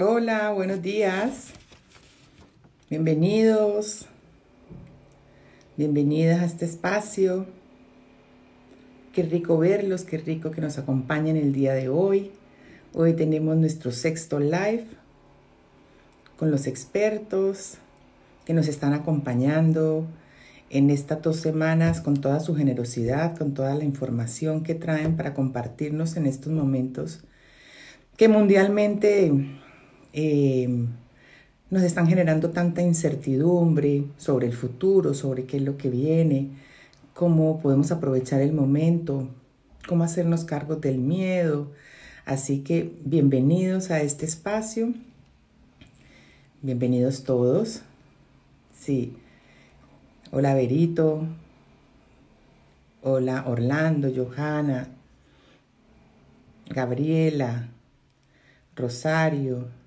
Hola, buenos días. Bienvenidos. Bienvenidas a este espacio. Qué rico verlos, qué rico que nos acompañen el día de hoy. Hoy tenemos nuestro sexto live con los expertos que nos están acompañando en estas dos semanas con toda su generosidad, con toda la información que traen para compartirnos en estos momentos que mundialmente eh, nos están generando tanta incertidumbre sobre el futuro, sobre qué es lo que viene, cómo podemos aprovechar el momento, cómo hacernos cargo del miedo. Así que bienvenidos a este espacio. Bienvenidos todos. Sí. Hola Berito. Hola Orlando, Johanna, Gabriela, Rosario.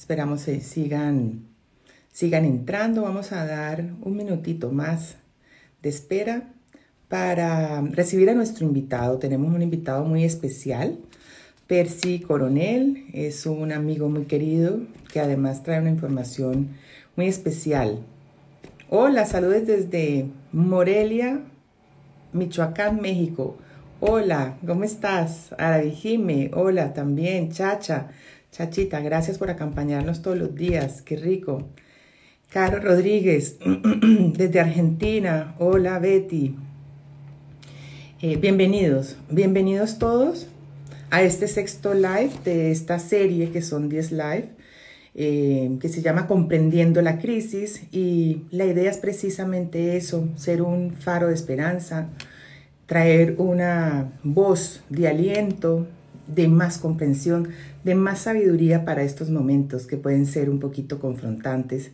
Esperamos que sigan, sigan entrando. Vamos a dar un minutito más de espera para recibir a nuestro invitado. Tenemos un invitado muy especial. Percy Coronel es un amigo muy querido que además trae una información muy especial Hola, saludos desde Morelia, Michoacán, México. Hola, ¿cómo estás? Aravijime, hola también, Chacha, Chachita, gracias por acompañarnos todos los días, qué rico. Caro Rodríguez, desde Argentina, hola Betty. Eh, bienvenidos, bienvenidos todos a este sexto live de esta serie que son 10 live eh, que se llama Comprendiendo la Crisis y la idea es precisamente eso, ser un faro de esperanza, traer una voz de aliento, de más comprensión, de más sabiduría para estos momentos que pueden ser un poquito confrontantes,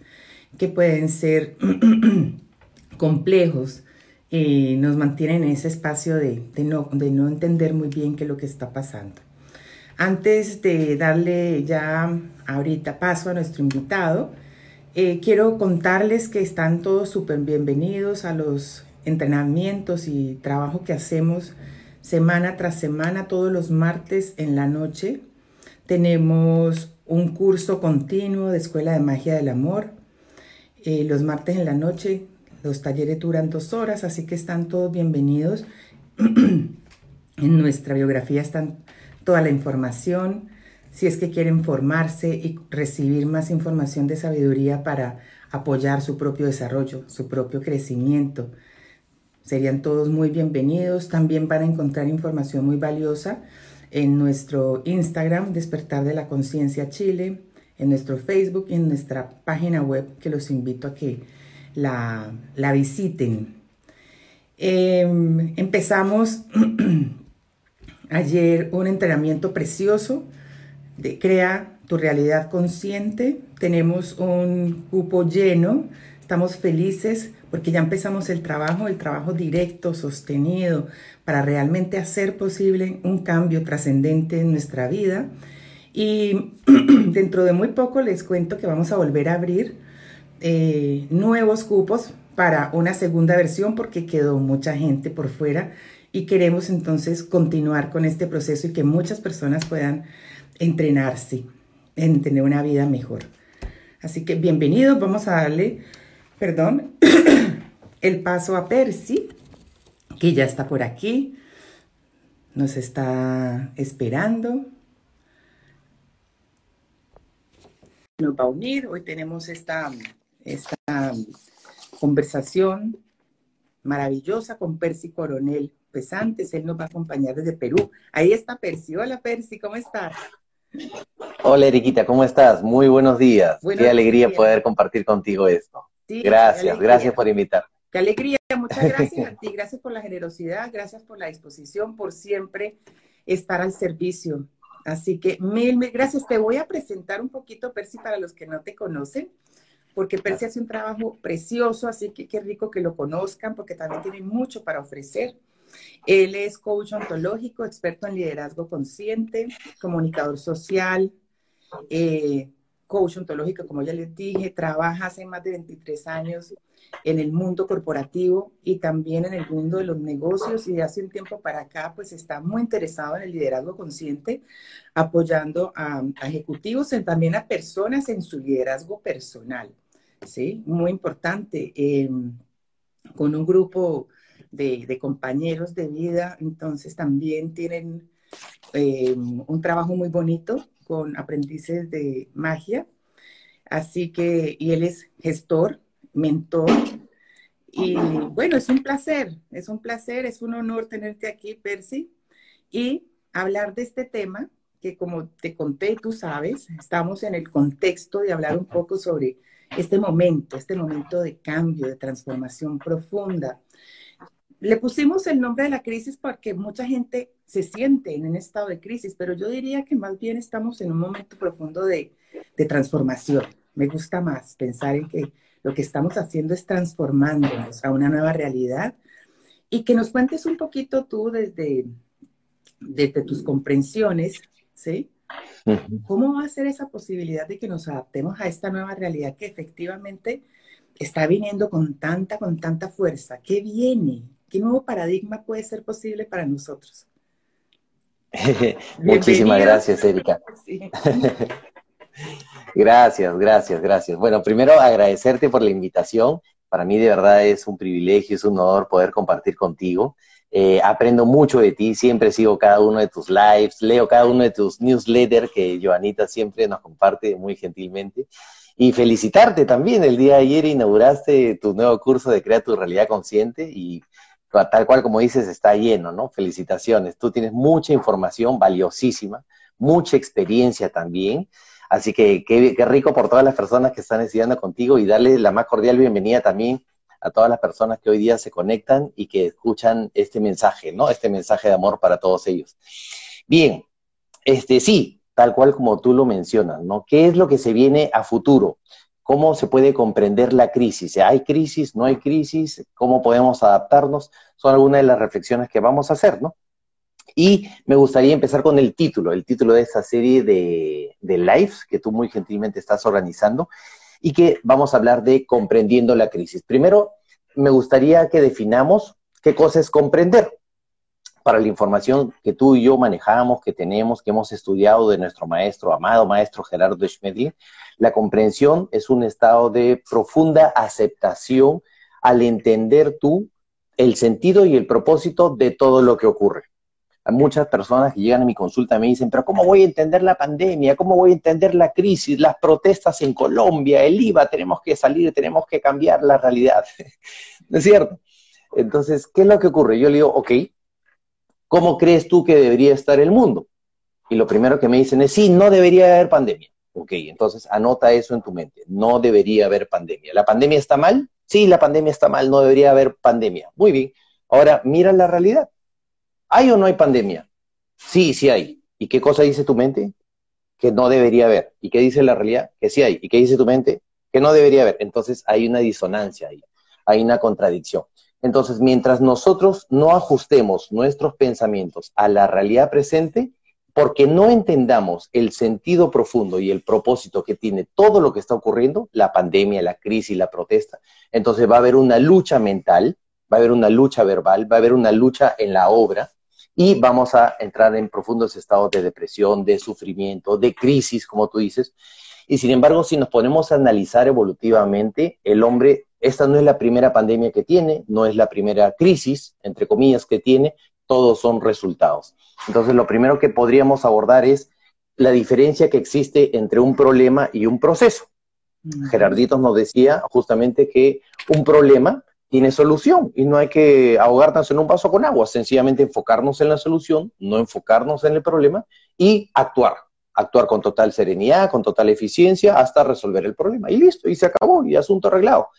que pueden ser complejos, y nos mantienen en ese espacio de, no, de no entender muy bien qué es lo que está pasando. Antes de darle ya ahorita paso a nuestro invitado, eh, quiero contarles que están todos súper bienvenidos a los entrenamientos y trabajo que hacemos semana tras semana, todos los martes en la noche. Tenemos un curso continuo de Escuela de Magia del Amor. Eh, los martes en la noche los talleres duran dos horas, así que están todos bienvenidos. en nuestra biografía están toda la información, si es que quieren formarse y recibir más información de sabiduría para apoyar su propio desarrollo, su propio crecimiento. Serían todos muy bienvenidos. También van a encontrar información muy valiosa en nuestro Instagram, Despertar de la Conciencia Chile, en nuestro Facebook y en nuestra página web, que los invito a que la, visiten. Em, empezamos ayer un entrenamiento precioso de Crea tu realidad consciente. Tenemos un cupo lleno, estamos felices porque ya empezamos el trabajo, el trabajo directo, sostenido, para realmente hacer posible un cambio trascendente en nuestra vida. Y dentro de muy poco les cuento que vamos a volver a abrir eh, nuevos cupos para una segunda versión porque quedó mucha gente por fuera y queremos entonces continuar con este proceso y que muchas personas puedan entrenarse en tener una vida mejor. Así que bienvenidos, vamos a darle, perdón, el paso a Percy, que ya está por aquí, nos está esperando. Nos va a unir, hoy tenemos esta, esta conversación maravillosa con Percy Coronel pesantes. Él nos va a acompañar desde Perú. Ahí está Percy. Hola Percy, ¿cómo estás? Hola Eriquita, ¿cómo estás? Muy buenos días. qué alegría poder compartir contigo esto. Gracias, gracias por invitarme. Qué alegría, muchas gracias a ti, gracias por la generosidad, gracias por la disposición, por siempre estar al servicio. Así que mil, mil gracias. Te voy a presentar un poquito, Percy, para los que no te conocen, porque Percy hace un trabajo precioso, así que qué rico que lo conozcan, porque también tiene mucho para ofrecer. Él es coach ontológico, experto en liderazgo consciente, comunicador social, eh, coach ontológica, como ya les dije, trabaja hace más de 23 años en el mundo corporativo y también en el mundo de los negocios y hace un tiempo para acá, pues está muy interesado en el liderazgo consciente, apoyando a, ejecutivos y también a personas en su liderazgo personal. ¿sí? Muy importante. Em, con un grupo de, compañeros de vida, entonces también tienen em, un trabajo muy bonito con aprendices de magia. Así que, y él es gestor, mentor. Y bueno, es un placer, es un placer, es un honor tenerte aquí, Percy, y hablar de este tema que como te conté, tú sabes, estamos en el contexto de hablar un poco sobre este momento, este momento de cambio, de transformación profunda. Le pusimos el nombre de la crisis porque mucha gente se siente en un estado de crisis, pero yo diría que más bien estamos en un momento profundo de, transformación. Me gusta más pensar en que lo que estamos haciendo es transformándonos a una nueva realidad y que nos cuentes un poquito tú desde, desde tus comprensiones, ¿sí? ¿Cómo va a ser esa posibilidad de que nos adaptemos a esta nueva realidad que efectivamente está viniendo con tanta, con tanta fuerza? ¿Qué viene? ¿Qué nuevo paradigma puede ser posible para nosotros? Muchísimas gracias, Erika. gracias, gracias, gracias. Bueno, primero agradecerte por la invitación. Para mí de verdad es un privilegio, es un honor poder compartir contigo. Eh, aprendo mucho de ti, siempre sigo cada uno de tus lives, leo cada uno de tus newsletters que Joanita siempre nos comparte muy gentilmente. Y felicitarte también, el día de ayer inauguraste tu nuevo curso de Crea tu Realidad Consciente y tal cual como dices, está lleno, ¿no? Felicitaciones. Tú tienes mucha información valiosísima, mucha experiencia también. Así que qué, rico por todas las personas que están estudiando contigo y darle la más cordial bienvenida también a todas las personas que hoy día se conectan y que escuchan este mensaje, ¿no? Este mensaje de amor para todos ellos. Bien, este sí, tal cual como tú lo mencionas, ¿no? ¿Qué es lo que se viene a futuro? ¿Cómo se puede comprender la crisis? ¿Hay crisis? ¿No hay crisis? ¿Cómo podemos adaptarnos? Son algunas de las reflexiones que vamos a hacer, ¿no? Y me gustaría empezar con el título, el título de esta serie de, de lives que tú muy gentilmente estás organizando y que vamos a hablar de comprendiendo la crisis. Primero, me gustaría que definamos qué cosa es comprender. Para la información que tú y yo manejamos, que tenemos, que hemos estudiado de nuestro maestro, amado maestro Gerardo Schmedlin, la comprensión es un estado de profunda aceptación al entender tú el sentido y el propósito de todo lo que ocurre. Hay muchas personas que llegan a mi consulta y me dicen, pero ¿cómo voy a entender la pandemia? ¿Cómo voy a entender la crisis, las protestas en Colombia, el IVA? Tenemos que salir, tenemos que cambiar la realidad. ¿No es cierto? Entonces, ¿qué es lo que ocurre? Yo le digo, ok, ¿cómo crees tú que debería estar el mundo? Y lo primero que me dicen es, sí, no debería haber pandemia. Ok, entonces anota eso en tu mente. No debería haber pandemia. ¿La pandemia está mal? Sí, la pandemia está mal, no debería haber pandemia. Muy bien. Ahora, mira la realidad. ¿Hay o no hay pandemia? Sí, sí hay. ¿Y qué cosa dice tu mente? Que no debería haber. ¿Y qué dice la realidad? Que sí hay. ¿Y qué dice tu mente? Que no debería haber. Entonces hay una disonancia ahí, hay una contradicción. Entonces, mientras nosotros no ajustemos nuestros pensamientos a la realidad presente, porque no entendamos el sentido profundo y el propósito que tiene todo lo que está ocurriendo, la pandemia, la crisis, la protesta, entonces va a haber una lucha mental, va a haber una lucha verbal, va a haber una lucha en la obra, y vamos a entrar en profundos estados de depresión, de sufrimiento, de crisis, como tú dices. Y sin embargo, si nos ponemos a analizar evolutivamente, el hombre, esta no es la primera pandemia que tiene, no es la primera crisis, entre comillas, que tiene, todos son resultados. Entonces, lo primero que podríamos abordar es la diferencia que existe entre un problema y un proceso. Gerarditos nos decía justamente que un problema tiene solución y no hay que ahogarnos en un vaso con agua, sencillamente enfocarnos en la solución, no enfocarnos en el problema y actuar, actuar con total serenidad, con total eficiencia hasta resolver el problema. Y listo, y se acabó, y asunto arreglado.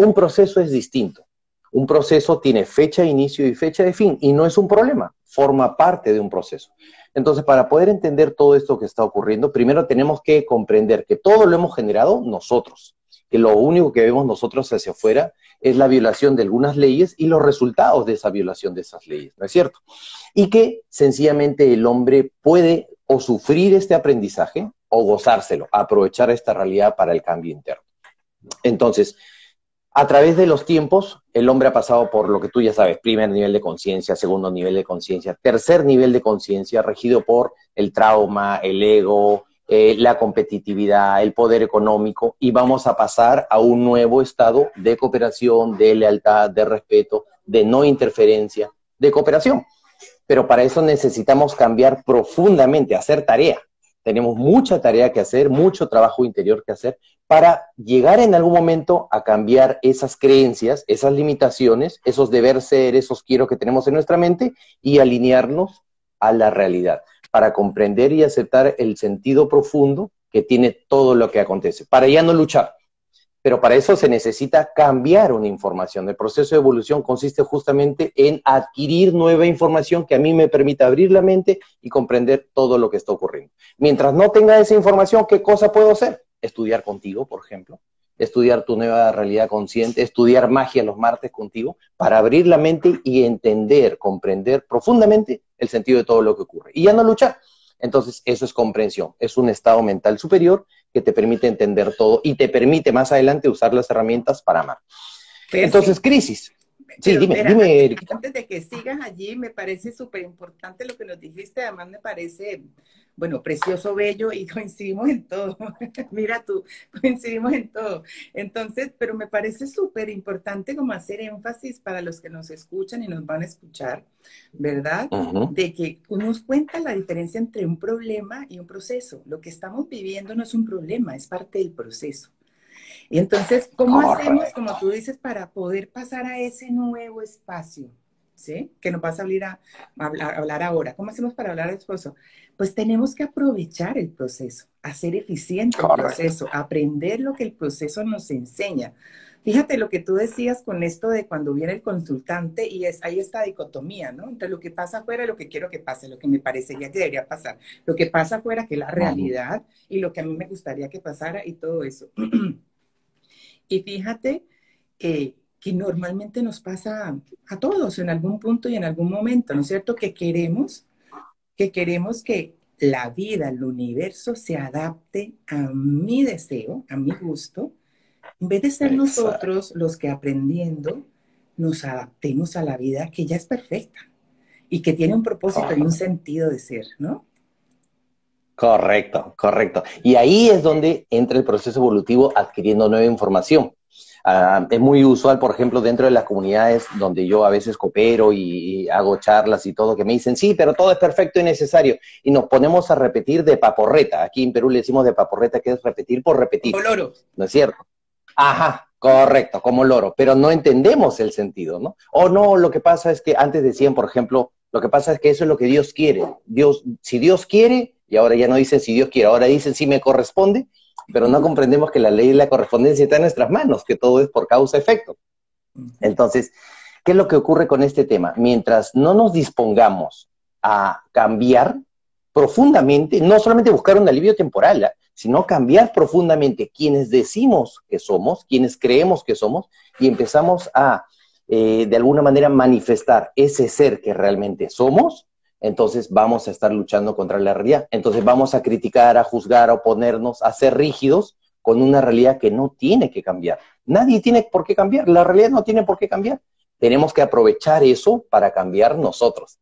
Un proceso es distinto. Un proceso tiene fecha de inicio y fecha de fin y no es un problema, forma parte de un proceso. Entonces, para poder entender todo esto que está ocurriendo, primero tenemos que comprender que todo lo hemos generado nosotros que lo único que vemos nosotros hacia afuera es la violación de algunas leyes y los resultados de esa violación de esas leyes, ¿no es cierto? Y que sencillamente el hombre puede o sufrir este aprendizaje, o gozárselo, aprovechar esta realidad para el cambio interno. Entonces, a través de los tiempos, el hombre ha pasado por lo que tú ya sabes, primer nivel de conciencia, segundo nivel de conciencia, tercer nivel de conciencia, regido por el trauma, el ego, eh, la competitividad, el poder económico, y vamos a pasar a un nuevo estado de cooperación, de lealtad, de respeto, de no interferencia, de cooperación. Pero para eso necesitamos cambiar profundamente, hacer tarea. Tenemos mucha tarea que hacer, mucho trabajo interior que hacer para llegar en algún momento a cambiar esas creencias, esas limitaciones, esos deber ser, esos quiero que tenemos en nuestra mente y alinearnos a la realidad, para comprender y aceptar el sentido profundo que tiene todo lo que acontece, para ya no luchar, pero para eso se necesita cambiar una información. El proceso de evolución consiste justamente en adquirir nueva información que a mí me permita abrir la mente y comprender todo lo que está ocurriendo. Mientras no tenga esa información, ¿qué cosa puedo hacer? Estudiar contigo, por ejemplo, estudiar tu nueva realidad consciente, estudiar magia los martes contigo, para abrir la mente y entender, comprender profundamente el sentido de todo lo que ocurre. Y ya no luchar. Entonces, eso es comprensión, es un estado mental superior que te permite entender todo y te permite más adelante usar las herramientas para amar. Entonces, crisis. Sí, dime, dime. Antes de que sigas allí, me parece súper importante lo que nos dijiste, además me parece bueno, precioso, bello y coincidimos en todo. Mira tú, coincidimos en todo. Entonces, pero me parece súper importante como hacer énfasis para los que nos escuchan y nos van a escuchar, ¿verdad? De que nos cuenta la diferencia entre un problema y un proceso. Lo que estamos viviendo no es un problema, es parte del proceso. Y entonces, ¿cómo hacemos, como tú dices, para poder pasar a ese nuevo espacio? ¿Sí? Que nos vas a, abrir a, hablar, ahora. ¿Cómo hacemos para hablar al esposo? pues tenemos que aprovechar el proceso, hacer eficiente el proceso, aprender lo que el proceso nos enseña. Fíjate lo que tú decías con esto de cuando viene el consultante y es, hay esta dicotomía, ¿no? Entre lo que pasa afuera y lo que quiero que pase, lo que me parecería que debería pasar, lo que pasa afuera que es la realidad y lo que a mí me gustaría que pasara y todo eso. y fíjate eh, que normalmente nos pasa a todos en algún punto y en algún momento, ¿no es cierto? Que queremos que queremos que la vida, el universo se adapte a mi deseo, a mi gusto, en vez de ser nosotros los que aprendiendo nos adaptemos a la vida que ya es perfecta y que tiene un propósito y un sentido de ser, ¿no? Correcto, correcto. Y ahí es donde entra el proceso evolutivo adquiriendo nueva información. Ah, es muy usual, por ejemplo, dentro de las comunidades donde yo a veces coopero y, hago charlas y todo, que me dicen, sí, pero todo es perfecto y necesario. Y nos ponemos a repetir de paporreta. Aquí en Perú le decimos de paporreta, que es repetir por repetir. Como loro. ¿No es cierto? Ajá, correcto, como loro. Pero no entendemos el sentido, ¿no? O no, lo que pasa es que antes decían, por ejemplo, lo que pasa es que eso es lo que Dios quiere. Dios, si Dios quiere, y ahora ya no dicen si Dios quiere, ahora dicen si me corresponde, pero no comprendemos que la ley y la correspondencia está en nuestras manos, que todo es por causa-efecto. Entonces, ¿qué es lo que ocurre con este tema? Mientras no nos dispongamos a cambiar profundamente, no solamente buscar un alivio temporal, sino cambiar profundamente quienes decimos que somos, quienes creemos que somos, y empezamos a, eh, de alguna manera, manifestar ese ser que realmente somos, entonces vamos a estar luchando contra la realidad. Entonces vamos a criticar, a juzgar, a oponernos, a ser rígidos con una realidad que no tiene que cambiar. Nadie tiene por qué cambiar, la realidad no tiene por qué cambiar. Tenemos que aprovechar eso para cambiar nosotros.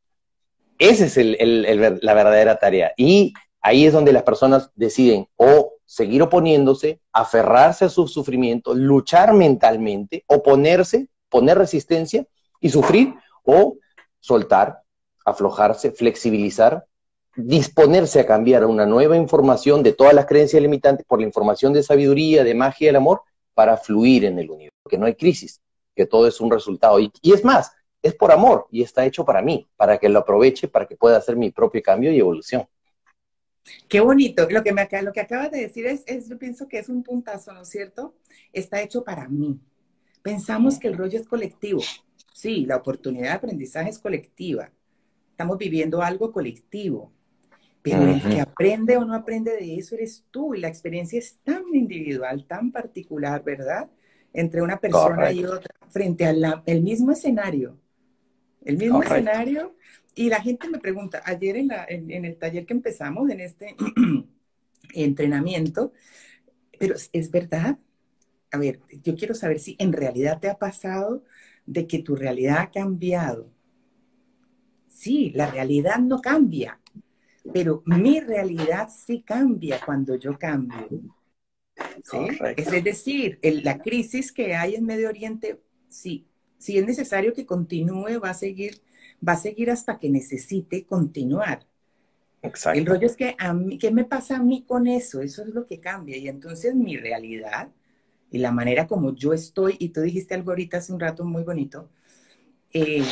Esa es la verdadera tarea. Y ahí es donde las personas deciden o seguir oponiéndose, aferrarse a su sufrimiento, luchar mentalmente, oponerse, poner resistencia y sufrir, o soltar, aflojarse, flexibilizar, disponerse a cambiar una nueva información de todas las creencias limitantes por la información de sabiduría, de magia y el amor para fluir en el universo, que no hay crisis, que todo es un resultado. Y, es más, es por amor y está hecho para mí, para que lo aproveche, para que pueda hacer mi propio cambio y evolución. Qué bonito. Lo que, que acabas de decir es, yo pienso que es un puntazo, ¿no es cierto? Está hecho para mí. Pensamos que el rollo es colectivo. Sí, la oportunidad de aprendizaje es colectiva, estamos viviendo algo colectivo. Pero el que aprende o no aprende de eso eres tú y la experiencia es tan individual, tan particular, ¿verdad? Entre una persona y otra, frente al mismo escenario. El mismo escenario. Y la gente me pregunta, ayer en, la, en, el taller que empezamos, en este, entrenamiento, pero es verdad. A ver, yo quiero saber si en realidad te ha pasado de que tu realidad ha cambiado. Sí, la realidad no cambia, pero mi realidad sí cambia cuando yo cambio. Es decir, la crisis que hay en Medio Oriente, sí, si es necesario que continúe, va a seguir, va a seguir hasta que necesite continuar. Exacto. El rollo es que a mí, ¿qué me pasa a mí con eso? Eso es lo que cambia. Y entonces mi realidad y la manera como yo estoy, y tú dijiste algo ahorita hace un rato muy bonito, eh,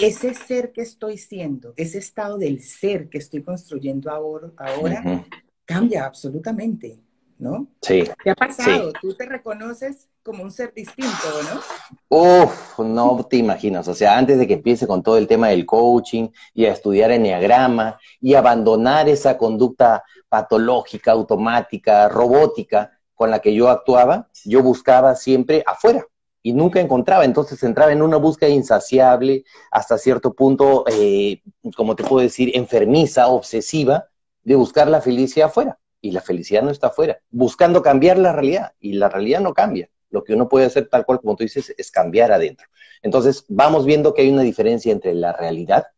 ese ser que estoy siendo, ese estado del ser que estoy construyendo ahora, ahora cambia absolutamente, ¿no? Sí. ¿Qué ha pasado? Tú te reconoces como un ser distinto, ¿no? Uf, no te imaginas. O sea, antes de que empiece con todo el tema del coaching y a estudiar enneagrama y abandonar esa conducta patológica, automática, robótica, con la que yo actuaba, yo buscaba siempre afuera y nunca encontraba. Entonces entraba en una búsqueda insaciable, hasta cierto punto, eh, como te puedo decir, enfermiza, obsesiva, de buscar la felicidad afuera. Y la felicidad no está afuera, buscando cambiar la realidad. Y la realidad no cambia. Lo que uno puede hacer, tal cual como tú dices, es cambiar adentro. Entonces vamos viendo que hay una diferencia entre la realidad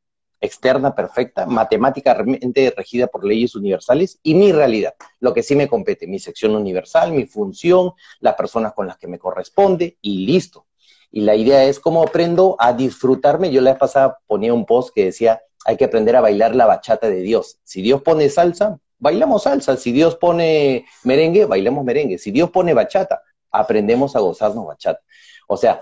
externa perfecta, matemáticamente regida por leyes universales, y mi realidad, lo que sí me compete, mi sección universal, mi función, las personas con las que me corresponde, y listo. Y la idea es cómo aprendo a disfrutarme. Yo la vez pasada ponía un post que decía, hay que aprender a bailar la bachata de Dios. Si Dios pone salsa, bailamos salsa. Si Dios pone merengue, bailamos merengue. Si Dios pone bachata, aprendemos a gozarnos bachata. O sea,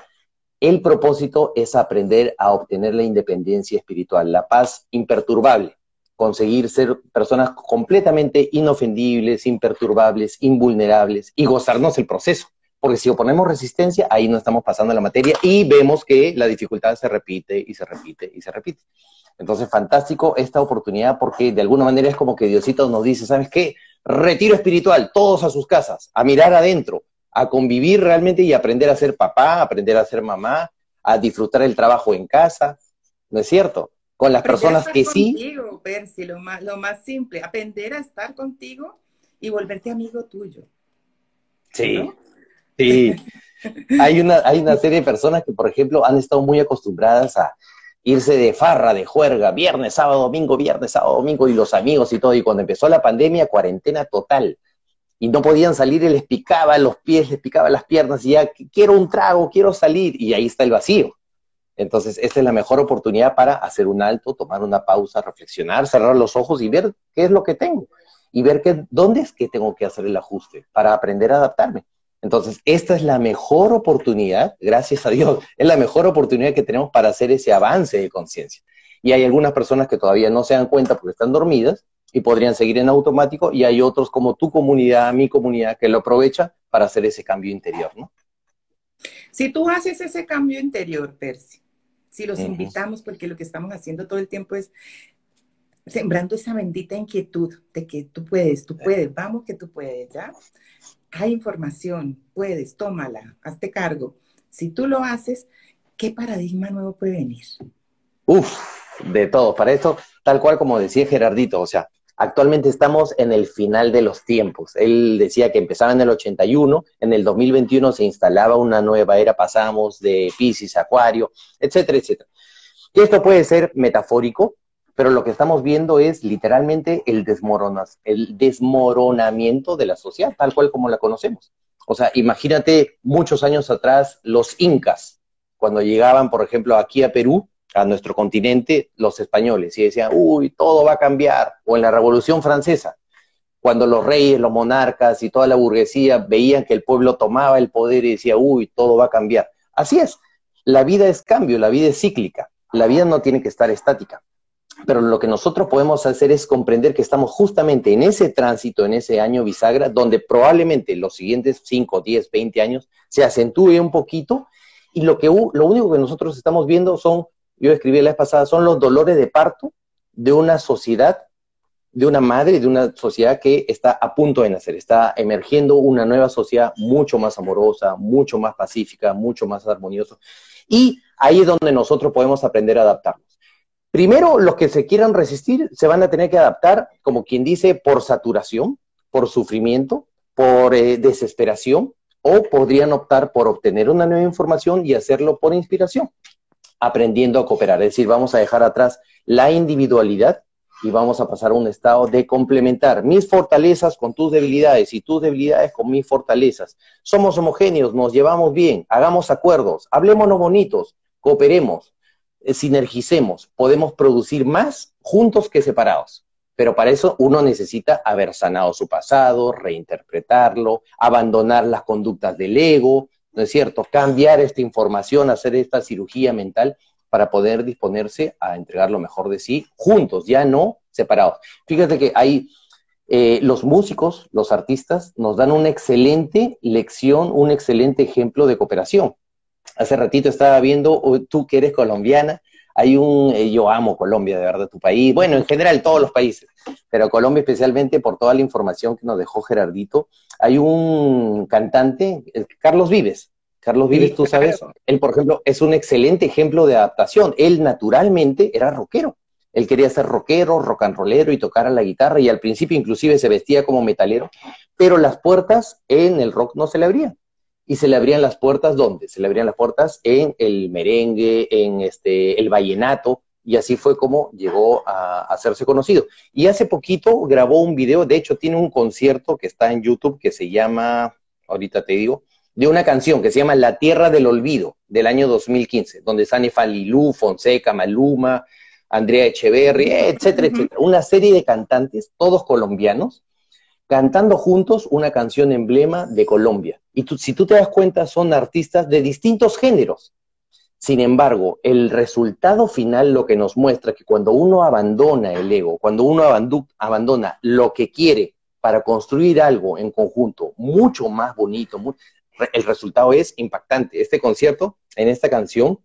el propósito es aprender a obtener la independencia espiritual, la paz imperturbable, conseguir ser personas completamente inofendibles, imperturbables, invulnerables y gozarnos el proceso. Porque si oponemos resistencia, ahí no estamos pasando la materia y vemos que la dificultad se repite y se repite y se repite. Entonces, fantástico esta oportunidad porque de alguna manera es como que Diosito nos dice, ¿sabes qué? Retiro espiritual, todos a sus casas, a mirar adentro, a convivir realmente y aprender a ser papá, aprender a ser mamá, a disfrutar el trabajo en casa, ¿no es cierto? Con las personas que sí. Contigo, Percy, lo más, lo más simple, aprender a estar contigo y volverte amigo tuyo. Sí, sí. hay, una, hay una serie de personas que, por ejemplo, han estado muy acostumbradas a irse de farra, de juerga, viernes, sábado, domingo, viernes, sábado, domingo, y los amigos y todo. Y cuando empezó la pandemia, cuarentena total y no podían salir y les picaba los pies, les picaba las piernas y ya quiero un trago, quiero salir y ahí está el vacío. Entonces, esta es la mejor oportunidad para hacer un alto, tomar una pausa, reflexionar, cerrar los ojos y ver qué es lo que tengo y ver qué, dónde es que tengo que hacer el ajuste para aprender a adaptarme. Entonces, esta es la mejor oportunidad, gracias a Dios, es la mejor oportunidad que tenemos para hacer ese avance de conciencia. Y hay algunas personas que todavía no se dan cuenta porque están dormidas, y podrían seguir en automático y hay otros como tu comunidad, mi comunidad, que lo aprovecha para hacer ese cambio interior, ¿no? Si tú haces ese cambio interior, Percy, si los invitamos, porque lo que estamos haciendo todo el tiempo es sembrando esa bendita inquietud de que tú puedes, tú puedes, vamos que tú puedes, ¿ya? Hay información, puedes, tómala, hazte cargo. Si tú lo haces, ¿qué paradigma nuevo puede venir? Uf, de todo. Para esto, tal cual como decía Gerardito, o sea, Actualmente estamos en el final de los tiempos. Él decía que empezaba en el 81, en el 2021 se instalaba una nueva era, pasamos de Pisces Acuario, etcétera, etcétera. Esto puede ser metafórico, pero lo que estamos viendo es literalmente el, el desmoronamiento de la sociedad, tal cual como la conocemos. O sea, imagínate muchos años atrás los incas, cuando llegaban, por ejemplo, aquí a Perú, a nuestro continente los españoles y decían, uy, todo va a cambiar. O en la Revolución Francesa, cuando los reyes, los monarcas y toda la burguesía veían que el pueblo tomaba el poder y decía, uy, todo va a cambiar. Así es, la vida es cambio, la vida es cíclica, la vida no tiene que estar estática. Pero lo que nosotros podemos hacer es comprender que estamos justamente en ese tránsito, en ese año bisagra, donde probablemente los siguientes 5, 10, 20 años se acentúe un poquito y lo, que, lo único que nosotros estamos viendo son yo escribí la vez pasada, son los dolores de parto de una sociedad, de una madre, de una sociedad que está a punto de nacer, está emergiendo una nueva sociedad mucho más amorosa, mucho más pacífica, mucho más armoniosa. Y ahí es donde nosotros podemos aprender a adaptarnos. Primero, los que se quieran resistir se van a tener que adaptar, como quien dice, por saturación, por sufrimiento, por eh, desesperación, o podrían optar por obtener una nueva información y hacerlo por inspiración, aprendiendo a cooperar. Es decir, vamos a dejar atrás la individualidad y vamos a pasar a un estado de complementar mis fortalezas con tus debilidades y tus debilidades con mis fortalezas. Somos homogéneos, nos llevamos bien, hagamos acuerdos, hablémonos bonitos, cooperemos, eh, sinergicemos, podemos producir más juntos que separados. Pero para eso uno necesita haber sanado su pasado, reinterpretarlo, abandonar las conductas del ego, ¿no es cierto? Cambiar esta información, hacer esta cirugía mental para poder disponerse a entregar lo mejor de sí juntos, ya no separados. Fíjate que hay eh, los músicos, los artistas, nos dan una excelente lección, un excelente ejemplo de cooperación. Hace ratito estaba viendo, tú que eres colombiana, hay un, eh, yo amo Colombia, de verdad, tu país, bueno, en general todos los países, pero Colombia especialmente por toda la información que nos dejó Gerardito. Hay un cantante, Carlos Vives, Carlos Vives, tú sabes, él, por ejemplo, es un excelente ejemplo de adaptación. Él naturalmente era rockero. Él quería ser rockero, rock and rollero y tocar a la guitarra y al principio inclusive se vestía como metalero, pero las puertas en el rock no se le abrían. Y se le abrían las puertas ¿dónde? Se le abrían las puertas en el merengue, en este el vallenato y así fue como llegó a hacerse conocido. Y hace poquito grabó un video, de hecho tiene un concierto que está en YouTube que se llama, ahorita te digo, de una canción que se llama La Tierra del Olvido, del año 2015, donde sale Falilú, Fonseca, Maluma, Andrea Echeverri, etcétera, etcétera. Una serie de cantantes, todos colombianos, cantando juntos una canción emblema de Colombia. Y si tú te das cuenta, son artistas de distintos géneros. Sin embargo, el resultado final lo que nos muestra que cuando uno abandona el ego, cuando uno abandona lo que quiere para construir algo en conjunto mucho más bonito, el resultado es impactante. Este concierto, en esta canción,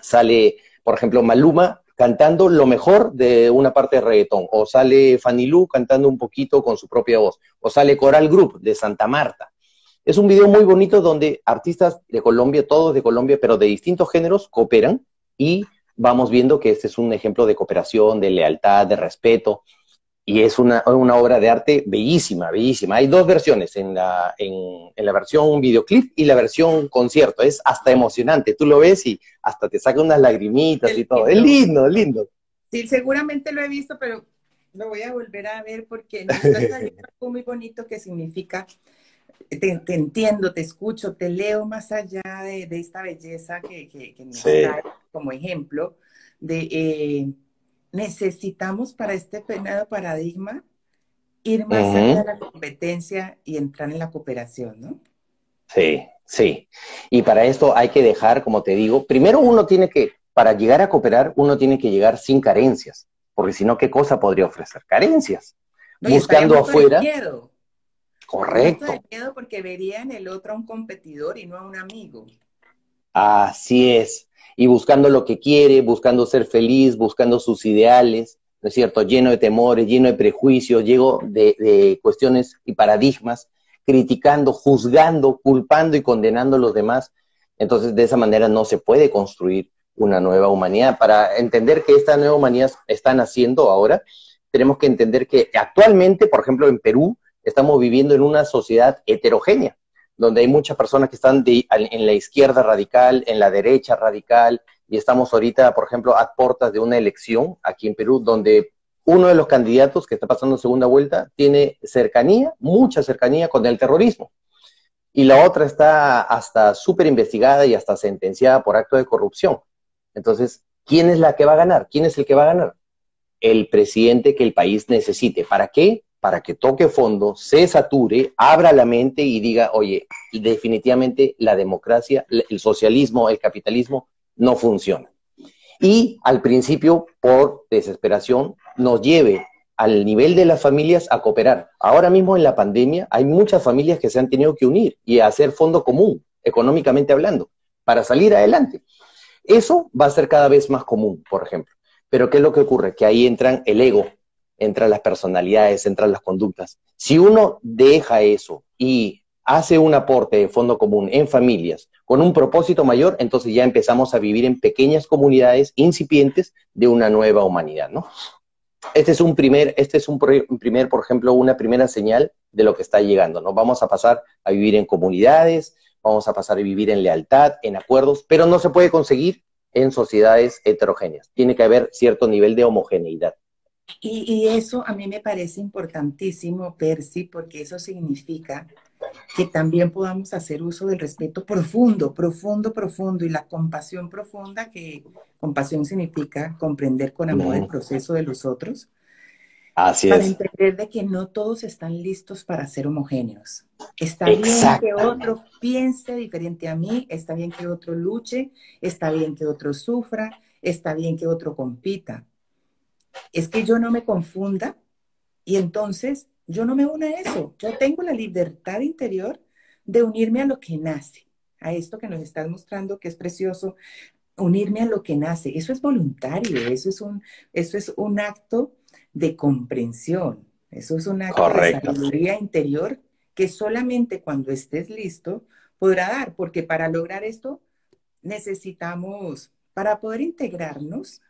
sale, por ejemplo, Maluma cantando lo mejor de una parte de reggaetón, o sale Fanilú cantando un poquito con su propia voz, o sale Coral Group de Santa Marta. Es un video muy bonito donde artistas de Colombia, todos de Colombia, pero de distintos géneros, cooperan y vamos viendo que este es un ejemplo de cooperación, de lealtad, de respeto y es una, obra de arte bellísima, bellísima. Hay dos versiones, en la, en, la versión videoclip y la versión concierto. Es hasta emocionante. Tú lo ves y hasta te saca unas lagrimitas y todo. Es lindo, es lindo. Sí, seguramente lo he visto, pero lo voy a volver a ver porque es algo muy bonito que significa, te, entiendo, te escucho, te leo más allá de, esta belleza que, que, que como ejemplo de... Eh, necesitamos para este nuevo paradigma ir más allá de la competencia y entrar en la cooperación, ¿no? Sí, sí. Y para esto hay que dejar, como te digo, primero uno tiene que, para llegar a cooperar, uno tiene que llegar sin carencias, porque si no, ¿qué cosa podría ofrecer? Carencias. Buscando afuera. Miedo. Correcto. De miedo porque vería en el otro a un competidor y no a un amigo. Así es y buscando lo que quiere, buscando ser feliz, buscando sus ideales, ¿no es cierto? Lleno de temores, lleno de prejuicios, lleno de, cuestiones y paradigmas, criticando, juzgando, culpando y condenando a los demás. Entonces, de esa manera no se puede construir una nueva humanidad. Para entender que esta nueva humanidad está naciendo ahora, tenemos que entender que actualmente, por ejemplo, en Perú, estamos viviendo en una sociedad heterogénea donde hay muchas personas que están en la izquierda radical, en la derecha radical, y estamos ahorita, por ejemplo, a puertas de una elección aquí en Perú, donde uno de los candidatos que está pasando segunda vuelta tiene cercanía, mucha cercanía con el terrorismo. Y la otra está hasta súper investigada y hasta sentenciada por acto de corrupción. Entonces, ¿quién es la que va a ganar? ¿Quién es el que va a ganar? El presidente que el país necesite. ¿Para qué? Para que toque fondo, se sature, abra la mente y diga, oye, definitivamente la democracia, el socialismo, el capitalismo no funciona. Y al principio, por desesperación, nos lleve al nivel de las familias a cooperar. Ahora mismo en la pandemia hay muchas familias que se han tenido que unir y hacer fondo común, económicamente hablando, para salir adelante. Eso va a ser cada vez más común, por ejemplo. Pero ¿qué es lo que ocurre? Que ahí entran el ego, entran las personalidades, entran las conductas. Si uno deja eso y hace un aporte de fondo común en familias con un propósito mayor, entonces ya empezamos a vivir en pequeñas comunidades incipientes de una nueva humanidad, ¿no? Este es un primer, este es un primer, por ejemplo, una primera señal de lo que está llegando, ¿no? Vamos a pasar a vivir en comunidades, vamos a pasar a vivir en lealtad, en acuerdos, pero no se puede conseguir en sociedades heterogéneas. Tiene que haber cierto nivel de homogeneidad. Y, eso a mí me parece importantísimo, Percy, porque eso significa que también podamos hacer uso del respeto profundo, profundo, profundo, y la compasión profunda, que compasión significa comprender con amor el proceso de los otros, Así para entender de que no todos están listos para ser homogéneos. Está bien que otro piense diferente a mí, está bien que otro luche, está bien que otro sufra, está bien que otro compita. Es que yo no me confunda y entonces yo no me uno a eso. Yo tengo la libertad interior de unirme a lo que nace, a esto que nos estás mostrando que es precioso, unirme a lo que nace. Eso es voluntario, eso es un, eso es un acto de comprensión. Eso es una sabiduría interior que solamente cuando estés listo podrá dar, porque para lograr esto necesitamos, para poder integrarnos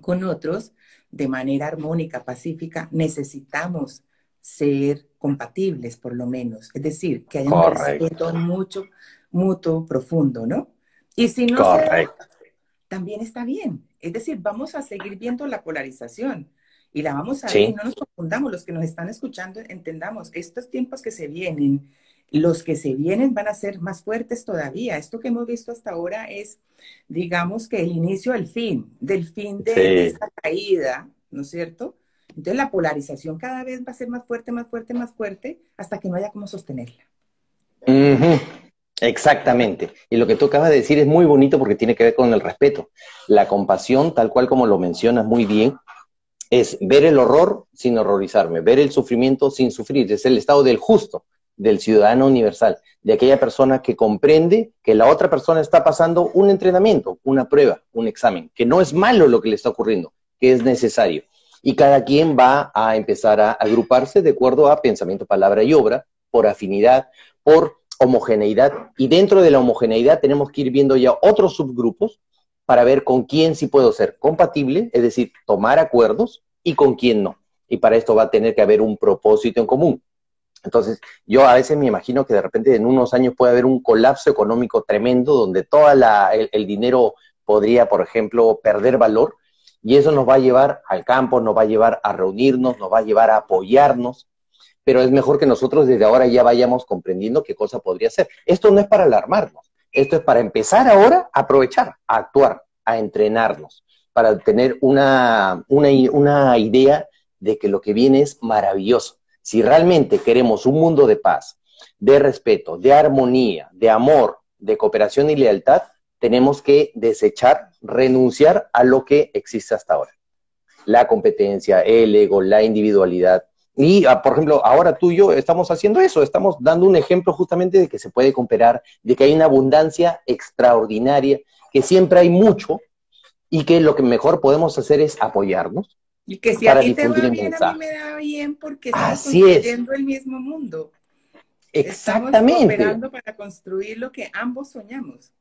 con otros de manera armónica, pacífica, necesitamos ser compatibles, por lo menos. Es decir, que haya un respeto mucho, mutuo, profundo, ¿no? Y si no también está bien. Es decir, vamos a seguir viendo la polarización y la vamos a ver, no nos confundamos, los que nos están escuchando, entendamos, estos tiempos que se vienen, los que se vienen van a ser más fuertes todavía. Esto que hemos visto hasta ahora es, digamos que el inicio del fin, del fin de, esta caída, ¿no es cierto? Entonces la polarización cada vez va a ser más fuerte, más fuerte, más fuerte, hasta que no haya cómo sostenerla. Exactamente. Y lo que tú acabas de decir es muy bonito porque tiene que ver con el respeto. La compasión, tal cual como lo mencionas muy bien, es ver el horror sin horrorizarme, ver el sufrimiento sin sufrir, es el estado del justo, del ciudadano universal, de aquella persona que comprende que la otra persona está pasando un entrenamiento, una prueba, un examen, que no es malo lo que le está ocurriendo, que es necesario. Y cada quien va a empezar a agruparse de acuerdo a pensamiento, palabra y obra, por afinidad, por homogeneidad. Y dentro de la homogeneidad tenemos que ir viendo ya otros subgrupos para ver con quién sí puedo ser compatible, es decir, tomar acuerdos y con quién no. Y para esto va a tener que haber un propósito en común. Entonces, yo a veces me imagino que de repente en unos años puede haber un colapso económico tremendo donde todo el, dinero podría, por ejemplo, perder valor y eso nos va a llevar al campo, nos va a llevar a reunirnos, nos va a llevar a apoyarnos, pero es mejor que nosotros desde ahora ya vayamos comprendiendo qué cosa podría ser. Esto no es para alarmarnos, esto es para empezar ahora a aprovechar, a actuar, a entrenarnos, para tener una, una, idea de que lo que viene es maravilloso. Si realmente queremos un mundo de paz, de respeto, de armonía, de amor, de cooperación y lealtad, tenemos que desechar, renunciar a lo que existe hasta ahora. La competencia, el ego, la individualidad, y, ah, por ejemplo, ahora tú y yo estamos haciendo eso, estamos dando un ejemplo justamente de que se puede cooperar, de que hay una abundancia extraordinaria, que siempre hay mucho y que lo que mejor podemos hacer es apoyarnos. Y que si a ti te va bien, a mí me da bien porque estamos construyendo el mismo mundo. Exactamente. Estamos cooperando para construir lo que ambos soñamos.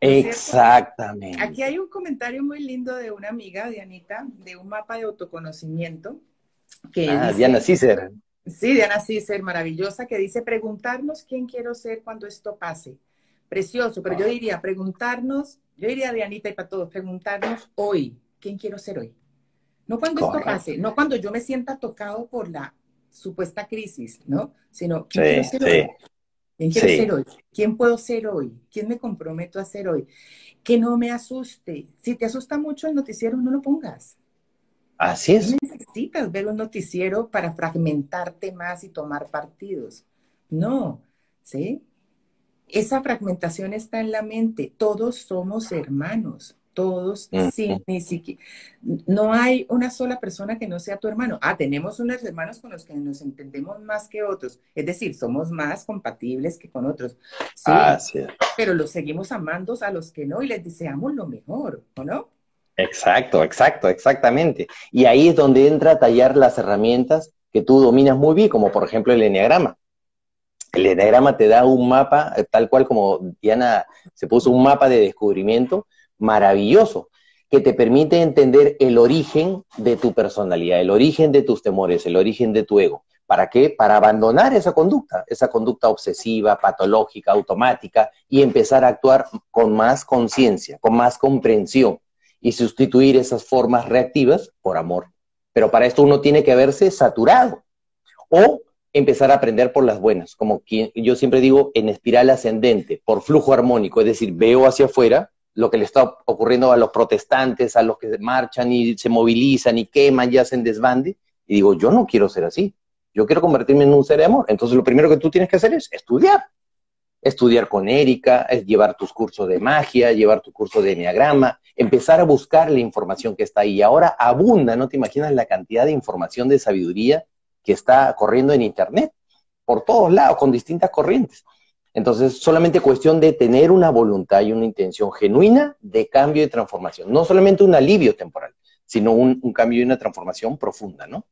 Exactamente. Aquí hay un comentario muy lindo de una amiga, Dianita, de un mapa de autoconocimiento ah, Diana Cicer. Sí, Diana Cicer, maravillosa, que dice preguntarnos quién quiero ser cuando esto pase. Precioso, pero yo diría preguntarnos, yo diría Dianita y para todos, preguntarnos hoy, ¿quién quiero ser hoy? No cuando esto pase, no cuando yo me sienta tocado por la supuesta crisis, ¿no? Sino, ¿quién quiero ser hoy? ¿Quién quiero ser hoy? ¿Quién puedo ser hoy? ¿Quién me comprometo a ser hoy? Que no me asuste. Si te asusta mucho el noticiero, no lo pongas. Así es. No necesitas ver un noticiero para fragmentarte más y tomar partidos. No, ¿sí? Esa fragmentación está en la mente. Todos somos hermanos. Todos, sí, ni siquiera. No hay una sola persona que no sea tu hermano. Ah, tenemos unos hermanos con los que nos entendemos más que otros. Es decir, somos más compatibles que con otros. Sí, pero los seguimos amando a los que no y les deseamos lo mejor, ¿o no? Exacto, exacto, exactamente. Y ahí es donde entra a tallar las herramientas que tú dominas muy bien, como por ejemplo el enneagrama. El enagrama te da un mapa, eh, tal cual como Diana se puso un mapa de descubrimiento maravilloso, que te permite entender el origen de tu personalidad, el origen de tus temores, el origen de tu ego. ¿Para qué? Para abandonar esa conducta, esa conducta obsesiva, patológica, automática, y empezar a actuar con más conciencia, con más comprensión, y sustituir esas formas reactivas por amor. Pero para esto uno tiene que verse saturado. O empezar a aprender por las buenas, como yo siempre digo, en espiral ascendente, por flujo armónico, es decir, veo hacia afuera lo que le está ocurriendo a los protestantes, a los que marchan y se movilizan y queman y hacen desbande, y digo, yo no quiero ser así, yo quiero convertirme en un ser de amor. Entonces lo primero que tú tienes que hacer es estudiar. Estudiar con Erika, es llevar tus cursos de magia, llevar tu curso de enneagrama, empezar a buscar la información que está ahí. Ahora abunda, no te imaginas la cantidad de información de sabiduría que está corriendo en Internet, por todos lados, con distintas corrientes. Entonces, solamente cuestión de tener una voluntad y una intención genuina de cambio y transformación. No solamente un alivio temporal, sino un, cambio y una transformación profunda, ¿no?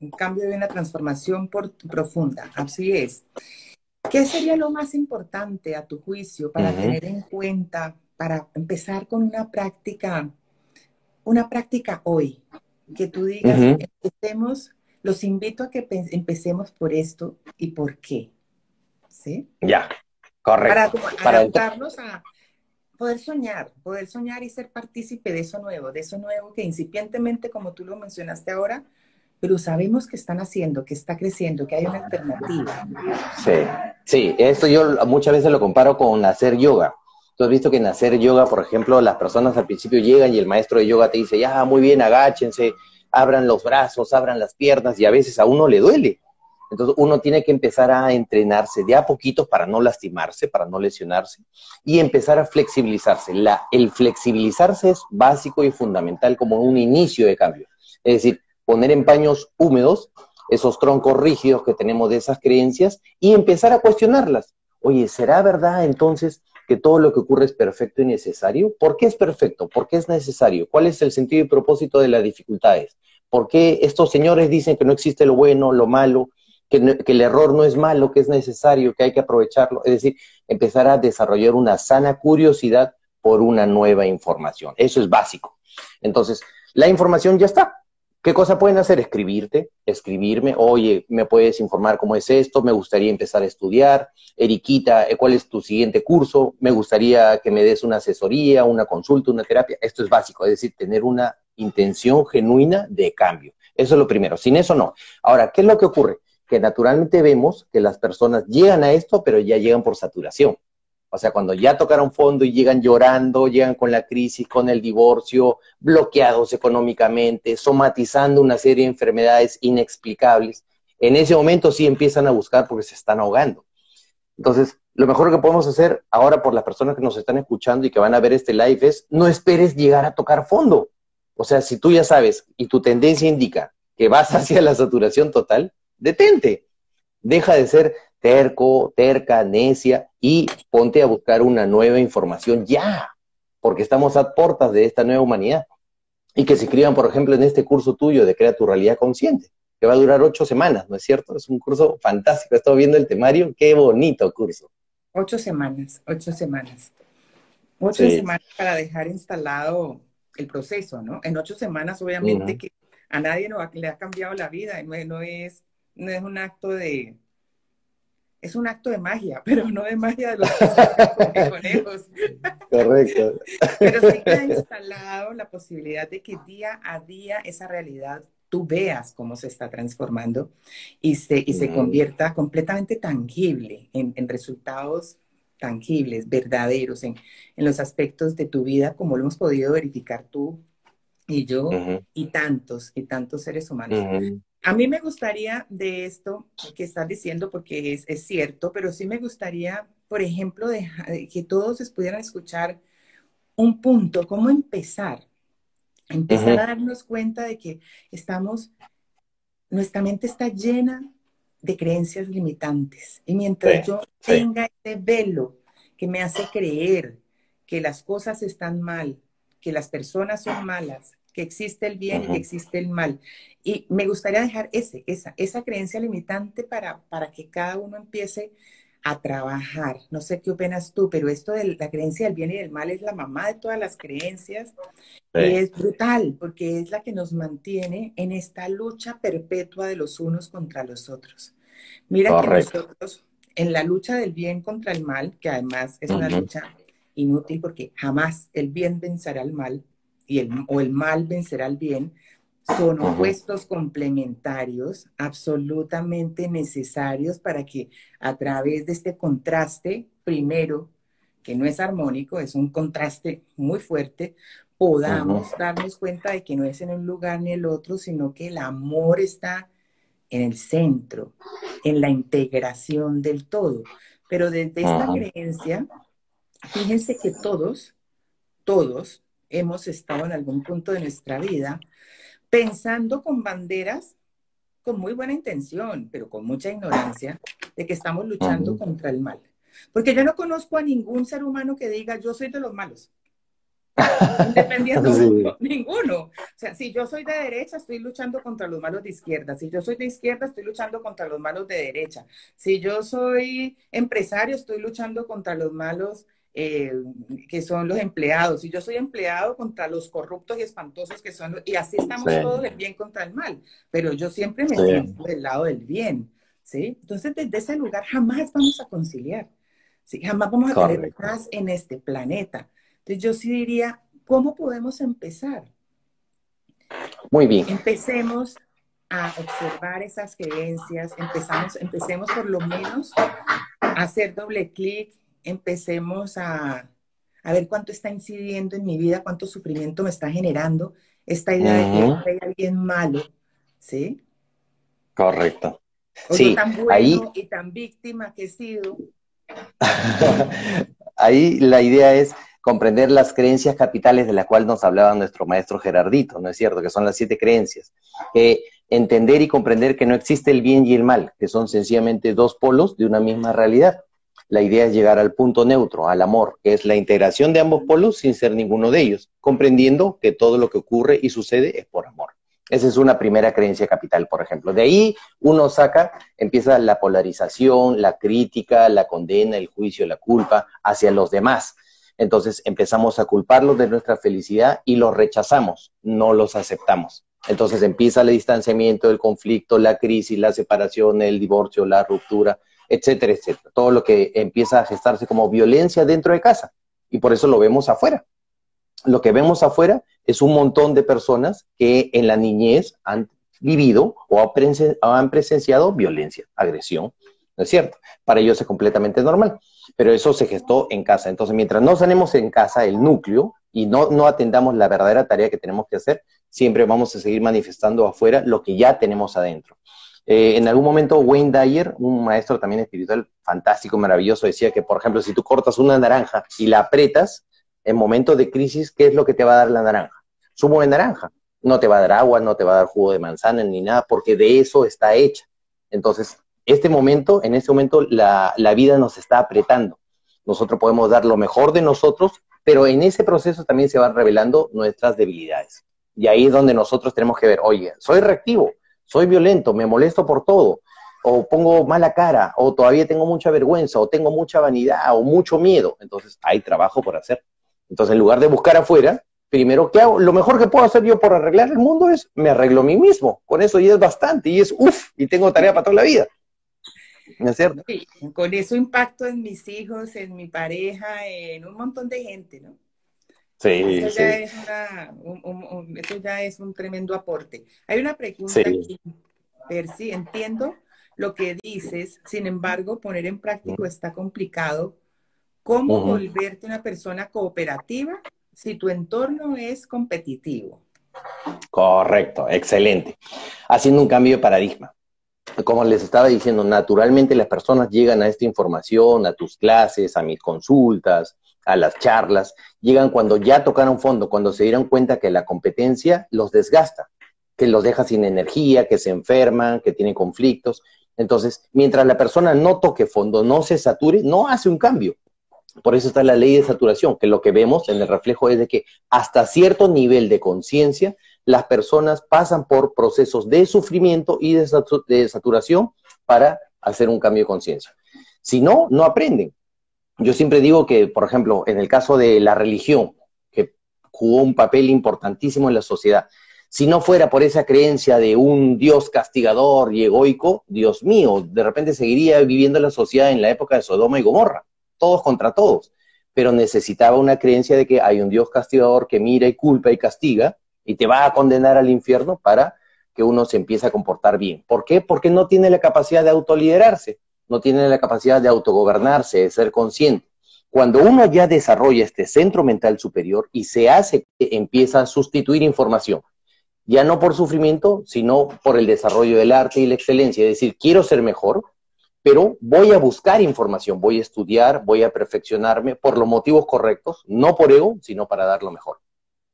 Un cambio y una transformación profunda, así es. ¿Qué sería lo más importante a tu juicio para tener en cuenta, para empezar con una práctica, una práctica hoy? que tú digas, empecemos, los invito a que empecemos por esto y por qué. ¿Sí? Ya, correcto. Para, adaptarnos a poder soñar, poder soñar y ser partícipe de eso nuevo, de eso nuevo que incipientemente, como tú lo mencionaste ahora, pero sabemos que están haciendo, que está creciendo, que hay una alternativa. Sí, sí, esto yo muchas veces lo comparo con hacer yoga. Tú has visto que en hacer yoga, por ejemplo, las personas al principio llegan y el maestro de yoga te dice, ya, muy bien, agáchense, abran los brazos, abran las piernas y a veces a uno le duele. Entonces uno tiene que empezar a entrenarse de a poquito para no lastimarse, para no lesionarse y empezar a flexibilizarse. El flexibilizarse es básico y fundamental como un inicio de cambio. Es decir, poner en paños húmedos esos troncos rígidos que tenemos de esas creencias y empezar a cuestionarlas. Oye, ¿será verdad entonces que todo lo que ocurre es perfecto y necesario. ¿Por qué es perfecto? ¿Por qué es necesario? ¿Cuál es el sentido y propósito de las dificultades? ¿Por qué estos señores dicen que no existe lo bueno, lo malo, que, el error no es malo, que es necesario, que hay que aprovecharlo? Es decir, empezar a desarrollar una sana curiosidad por una nueva información. Eso es básico. Entonces, la información ya está. ¿Qué cosa pueden hacer? Escribirte, escribirme, oye, ¿me puedes informar cómo es esto? Me gustaría empezar a estudiar. Eriquita, eh, ¿cuál es tu siguiente curso? Me gustaría que me des una asesoría, una consulta, una terapia. Esto es básico, es decir, tener una intención genuina de cambio. Eso es lo primero. Sin eso no. Ahora, ¿qué es lo que ocurre? Que naturalmente vemos que las personas llegan a esto, pero ya llegan por saturación. O sea, cuando ya tocaron fondo y llegan llorando, llegan con la crisis, con el divorcio, bloqueados económicamente, somatizando una serie de enfermedades inexplicables, en ese momento sí empiezan a buscar porque se están ahogando. Entonces, lo mejor que podemos hacer ahora por las personas que nos están escuchando y que van a ver este live es no esperes llegar a tocar fondo. O sea, si tú ya sabes y tu tendencia indica que vas hacia la saturación total, detente. Deja de ser terco, terca, necia, y ponte a buscar una nueva información ya, porque estamos a puertas de esta nueva humanidad. Y que se inscriban, por ejemplo, en este curso tuyo de Crea tu Realidad Consciente, que va a durar ocho semanas, ¿no es cierto? Es un curso fantástico. He estado viendo el temario, qué bonito curso. Ocho semanas, ocho semanas. Ocho semanas para dejar instalado el proceso, ¿no? En ocho semanas, obviamente, que a nadie le ha cambiado la vida, no es, no es un acto de, es un acto de magia, pero no de magia de los conejos. Correcto. pero sí que ha instalado la posibilidad de que día a día esa realidad tú veas cómo se está transformando y se, y se mm. convierta completamente tangible en, resultados tangibles, verdaderos, en, los aspectos de tu vida, como lo hemos podido verificar tú y yo y tantos, y tantos seres humanos. A mí me gustaría de esto que estás diciendo, porque es, cierto, pero sí me gustaría, por ejemplo, de, que todos pudieran escuchar un punto, cómo empezar. Empezar a darnos cuenta de que estamos, nuestra mente está llena de creencias limitantes. Y mientras yo tenga ese velo que me hace creer que las cosas están mal, que las personas son malas, que existe el bien y que existe el mal. Y me gustaría dejar ese, esa, esa creencia limitante para, para que cada uno empiece a trabajar. No sé qué opinas tú, pero esto de la creencia del bien y del mal es la mamá de todas las creencias. Y es brutal porque es la que nos mantiene en esta lucha perpetua de los unos contra los otros. Mira que nosotros, en la lucha del bien contra el mal, que además es una lucha inútil porque jamás el bien vencerá al mal y el, o el mal vencerá al bien, son opuestos complementarios absolutamente necesarios para que a través de este contraste, primero, que no es armónico, es un contraste muy fuerte, podamos darnos cuenta de que no es en un lugar ni el otro, sino que el amor está en el centro, en la integración del todo. Pero desde esta creencia, fíjense que todos, todos hemos estado en algún punto de nuestra vida pensando con banderas con muy buena intención, pero con mucha ignorancia, de que estamos luchando contra el mal. Porque yo no conozco a ningún ser humano que diga, yo soy de los malos. Independiendo, ninguno. O sea, si yo soy de derecha, estoy luchando contra los malos de izquierda. Si yo soy de izquierda, estoy luchando contra los malos de derecha. Si yo soy empresario, estoy luchando contra los malos eh, que son los empleados, y yo soy empleado contra los corruptos y espantosos que son, y así estamos todos del bien contra el mal, pero yo siempre me siento del lado del bien, ¿sí? Entonces, desde ese lugar jamás vamos a conciliar, ¿sí? Jamás vamos a tener paz en este planeta. Entonces, yo sí diría, ¿cómo podemos empezar? Muy bien. Empecemos a observar esas creencias, empezamos, empecemos por lo menos a hacer doble clic empecemos a, ver cuánto está incidiendo en mi vida, cuánto sufrimiento me está generando esta idea de que hay alguien malo, ¿sí? Correcto. sí, tan bueno y tan víctima que he sido. ahí la idea es comprender las creencias capitales de las cuales nos hablaba nuestro maestro Gerardito, ¿no es cierto? Que son las siete creencias. entender y comprender que no existe el bien y el mal, que son sencillamente dos polos de una misma realidad. La idea es llegar al punto neutro, al amor, que es la integración de ambos polos sin ser ninguno de ellos, comprendiendo que todo lo que ocurre y sucede es por amor. Esa es una primera creencia capital, por ejemplo. De ahí uno saca, empieza la polarización, la crítica, la condena, el juicio, la culpa hacia los demás. Entonces empezamos a culparlos de nuestra felicidad y los rechazamos, no los aceptamos. Entonces empieza el distanciamiento, el conflicto, la crisis, la separación, el divorcio, la ruptura, etcétera, etcétera. Todo lo que empieza a gestarse como violencia dentro de casa. Y por eso lo vemos afuera. Lo que vemos afuera es un montón de personas que en la niñez han vivido o han presenciado violencia, agresión, ¿no es cierto? Para ellos es completamente normal, pero eso se gestó en casa. Entonces, mientras no sanemos en casa el núcleo y no, no atendamos la verdadera tarea que tenemos que hacer, siempre vamos a seguir manifestando afuera lo que ya tenemos adentro. Eh, en algún momento Wayne Dyer, un maestro también espiritual fantástico, maravilloso, decía que, por ejemplo, si tú cortas una naranja y la aprietas, en momentos de crisis, ¿qué es lo que te va a dar la naranja? Zumo de naranja. No te va a dar agua, no te va a dar jugo de manzana ni nada, porque de eso está hecha. Entonces, este momento, en este momento, la, la vida nos está apretando. Nosotros podemos dar lo mejor de nosotros, pero en ese proceso también se van revelando nuestras debilidades. Y ahí es donde nosotros tenemos que ver, oye, soy reactivo, soy violento, me molesto por todo, o pongo mala cara, o todavía tengo mucha vergüenza, o tengo mucha vanidad, o mucho miedo. Entonces hay trabajo por hacer. Entonces, en lugar de buscar afuera, primero, ¿qué hago? Lo mejor que puedo hacer yo por arreglar el mundo es me arreglo a mí mismo. Con eso ya es bastante, y es uff, y tengo tarea para toda la vida. ¿No es cierto? con eso impacto en mis hijos, en mi pareja, en un montón de gente, ¿no? Sí, eso, Ya es un, ya es un tremendo aporte. Hay una pregunta aquí, Percy, entiendo lo que dices, sin embargo, poner en práctico está complicado. ¿Cómo volverte una persona cooperativa si tu entorno es competitivo? Correcto, excelente. Haciendo un cambio de paradigma. Como les estaba diciendo, naturalmente las personas llegan a esta información, a tus clases, a mis consultas, a las charlas, llegan cuando ya tocaron fondo, cuando se dieron cuenta que la competencia los desgasta, que los deja sin energía, que se enferman, que tienen conflictos. Entonces, mientras la persona no toque fondo, no se sature, no hace un cambio. Por eso está la ley de saturación, que lo que vemos en el reflejo es de que hasta cierto nivel de conciencia las personas pasan por procesos de sufrimiento y de, saturación para hacer un cambio de conciencia. Si no, no aprenden. Yo siempre digo que, por ejemplo, en el caso de la religión, que jugó un papel importantísimo en la sociedad, si no fuera por esa creencia de un Dios castigador y egoico, Dios mío, de repente seguiría viviendo la sociedad en la época de Sodoma y Gomorra, todos contra todos, pero necesitaba una creencia de que hay un Dios castigador que mira y culpa y castiga y te va a condenar al infierno para que uno se empiece a comportar bien. ¿Por qué? Porque no tiene la capacidad de autoliderarse, no tiene la capacidad de autogobernarse, de ser consciente. Cuando uno ya desarrolla este centro mental superior y se hace, empieza a sustituir información ya no por sufrimiento, sino por el desarrollo del arte y la excelencia. Es decir, quiero ser mejor, pero voy a buscar información, voy a estudiar, voy a perfeccionarme por los motivos correctos, no por ego, sino para dar lo mejor.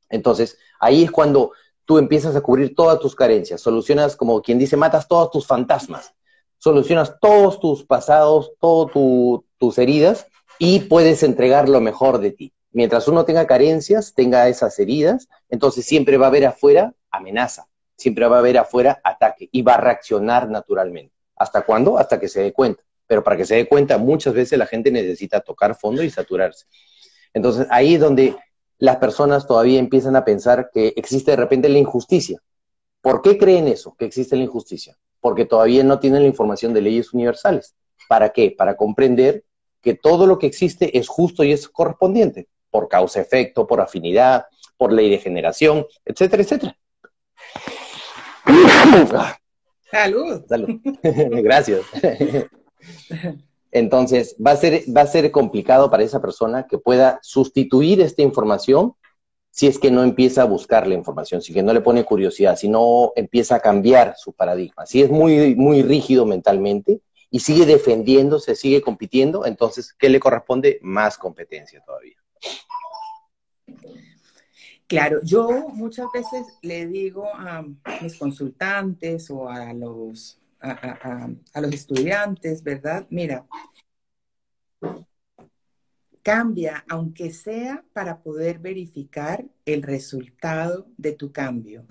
Entonces, ahí es cuando tú empiezas a cubrir todas tus carencias, solucionas, como quien dice, matas todos tus fantasmas, solucionas todos tus pasados, todas tus heridas y puedes entregar lo mejor de ti. Mientras uno tenga carencias, tenga esas heridas, entonces siempre va a haber afuera amenaza, siempre va a haber afuera ataque y va a reaccionar naturalmente. ¿Hasta cuándo? Hasta que se dé cuenta. Pero para que se dé cuenta, muchas veces la gente necesita tocar fondo y saturarse. Entonces ahí es donde las personas todavía empiezan a pensar que existe de repente la injusticia. ¿Por qué creen eso, que existe la injusticia? Porque todavía no tienen la información de leyes universales. ¿Para qué? Para comprender que todo lo que existe es justo y es correspondiente, por causa-efecto, por afinidad, por ley de generación, etcétera, etcétera. Salud. Salud. Gracias. Entonces, va a, ser, va a ser complicado para esa persona que pueda sustituir esta información si es que no empieza a buscar la información, si que no le pone curiosidad, si no empieza a cambiar su paradigma. Si es muy, muy rígido mentalmente y sigue defendiéndose, sigue compitiendo, entonces, ¿qué le corresponde? Más competencia todavía. Claro, yo muchas veces le digo a mis consultantes o a los, a, los estudiantes, ¿verdad? Mira, cambia, aunque sea para poder verificar el resultado de tu cambio.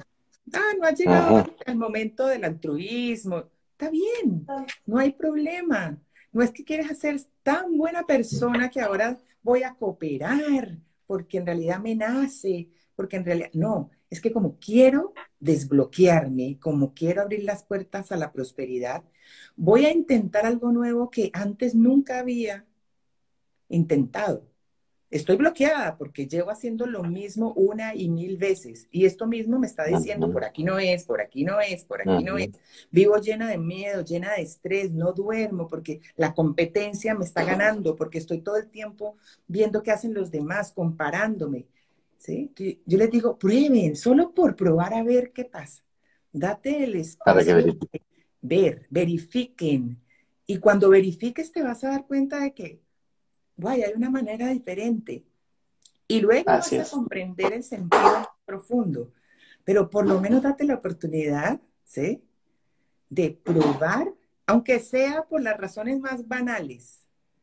Ah, no ha llegado el momento del altruismo. Está bien, no hay problema. No es que quieres hacer tan buena persona que ahora voy a cooperar, porque en realidad me nace, porque en realidad no, es que como quiero desbloquearme, como quiero abrir las puertas a la prosperidad, voy a intentar algo nuevo que antes nunca había intentado. Estoy bloqueada porque llevo haciendo lo mismo una y mil veces y esto mismo me está diciendo, por aquí no es, por aquí no es, por aquí no es. Vivo llena de miedo, llena de estrés, no duermo porque la competencia me está ganando, porque estoy todo el tiempo viendo qué hacen los demás, comparándome. Yo les digo, prueben, solo por probar a ver qué pasa. Date el espacio ver, verifiquen. Y cuando verifiques te vas a dar cuenta de que, guay, hay una manera diferente. Y luego vas a comprender el sentido profundo. Pero por lo menos date la oportunidad, ¿sí? De probar, aunque sea por las razones más banales.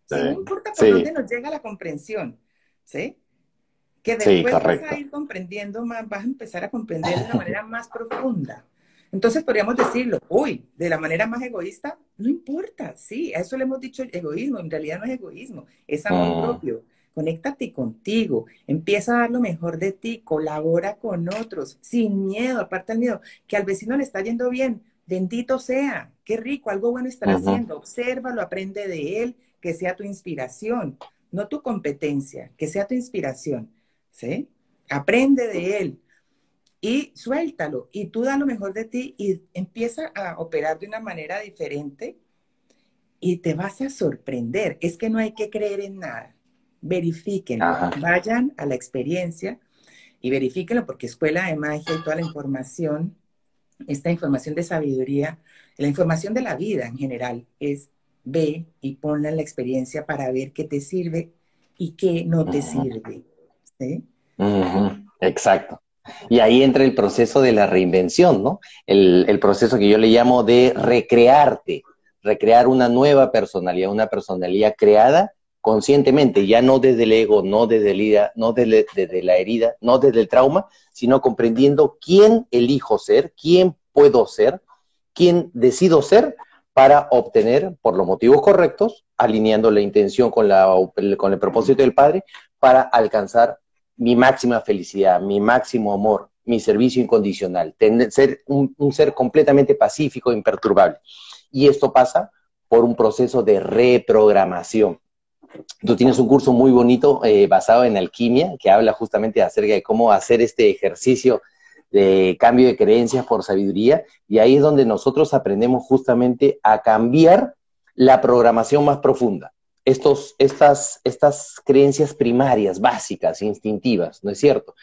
No importa por dónde nos llega la comprensión, ¿sí? que después vas a ir comprendiendo más, vas a empezar a comprender de una manera más profunda. Entonces podríamos decirlo, uy, de la manera más egoísta, no importa, sí, a eso le hemos dicho egoísmo, en realidad no es egoísmo, es amor mm. propio. Conéctate contigo, empieza a dar lo mejor de ti, colabora con otros, sin miedo, aparte del miedo, que al vecino le está yendo bien, bendito sea, qué rico, algo bueno estará haciendo, obsérvalo, aprende de él, que sea tu inspiración, no tu competencia, que sea tu inspiración. ¿sí? Aprende de él y suéltalo y tú da lo mejor de ti y empieza a operar de una manera diferente y te vas a sorprender. Es que no hay que creer en nada. Verifiquen, vayan a la experiencia y verifíquenlo porque escuela de magia y toda la información, esta información de sabiduría, la información de la vida en general es ve y ponla en la experiencia para ver qué te sirve y qué no te sirve. Exacto. Y ahí entra el proceso de la reinvención, ¿no? El, proceso que yo le llamo de recrearte, recrear una nueva personalidad, una personalidad creada conscientemente, ya no desde el ego, no desde, el ida, no desde, la herida, no desde el trauma, sino comprendiendo quién elijo ser, quién puedo ser, quién decido ser para obtener, por los motivos correctos, alineando la intención con el propósito del Padre, para alcanzar mi máxima felicidad, mi máximo amor, mi servicio incondicional, tener, ser un, ser completamente pacífico, e imperturbable. Y esto pasa por un proceso de reprogramación. Tú tienes un curso muy bonito eh, basado en alquimia que habla justamente acerca de cómo hacer este ejercicio de cambio de creencias por sabiduría y ahí es donde nosotros aprendemos justamente a cambiar la programación más profunda. Estos, estas, estas creencias primarias, básicas, instintivas, ¿no es cierto?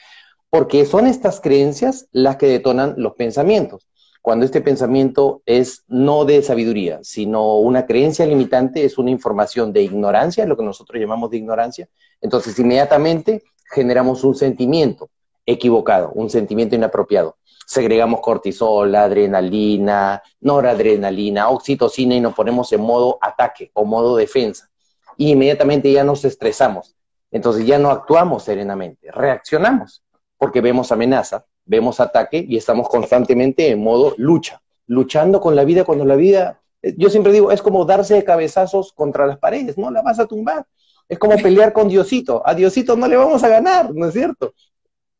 Porque son estas creencias las que detonan los pensamientos. Cuando este pensamiento es no de sabiduría, sino una creencia limitante, es una información de ignorancia, lo que nosotros llamamos de ignorancia, entonces inmediatamente generamos un sentimiento equivocado, un sentimiento inapropiado. Segregamos cortisol, adrenalina, noradrenalina, oxitocina y nos ponemos en modo ataque o modo defensa. Y inmediatamente ya nos estresamos. Entonces ya no actuamos serenamente, reaccionamos porque vemos amenaza, vemos ataque y estamos constantemente en modo lucha, luchando con la vida cuando la vida, eh, yo siempre digo, es como darse de cabezazos contra las paredes, no la vas a tumbar. Es como pelear con Diosito. A Diosito no le vamos a ganar, ¿no es cierto?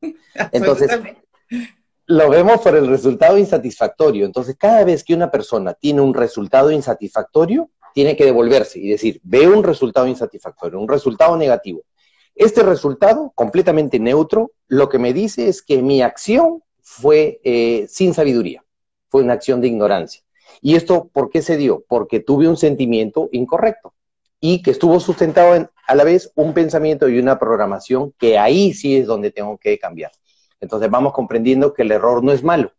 Entonces, lo vemos por el resultado insatisfactorio. Entonces, cada vez que una persona tiene un resultado insatisfactorio, tiene que devolverse y decir, veo un resultado insatisfactorio, un resultado negativo. Este resultado, completamente neutro, lo que me dice es que mi acción fue eh, sin sabiduría, fue una acción de ignorancia. ¿Y esto por qué se dio? Porque tuve un sentimiento incorrecto y que estuvo sustentado en a la vez un pensamiento y una programación que ahí sí es donde tengo que cambiar. Entonces vamos comprendiendo que el error no es malo,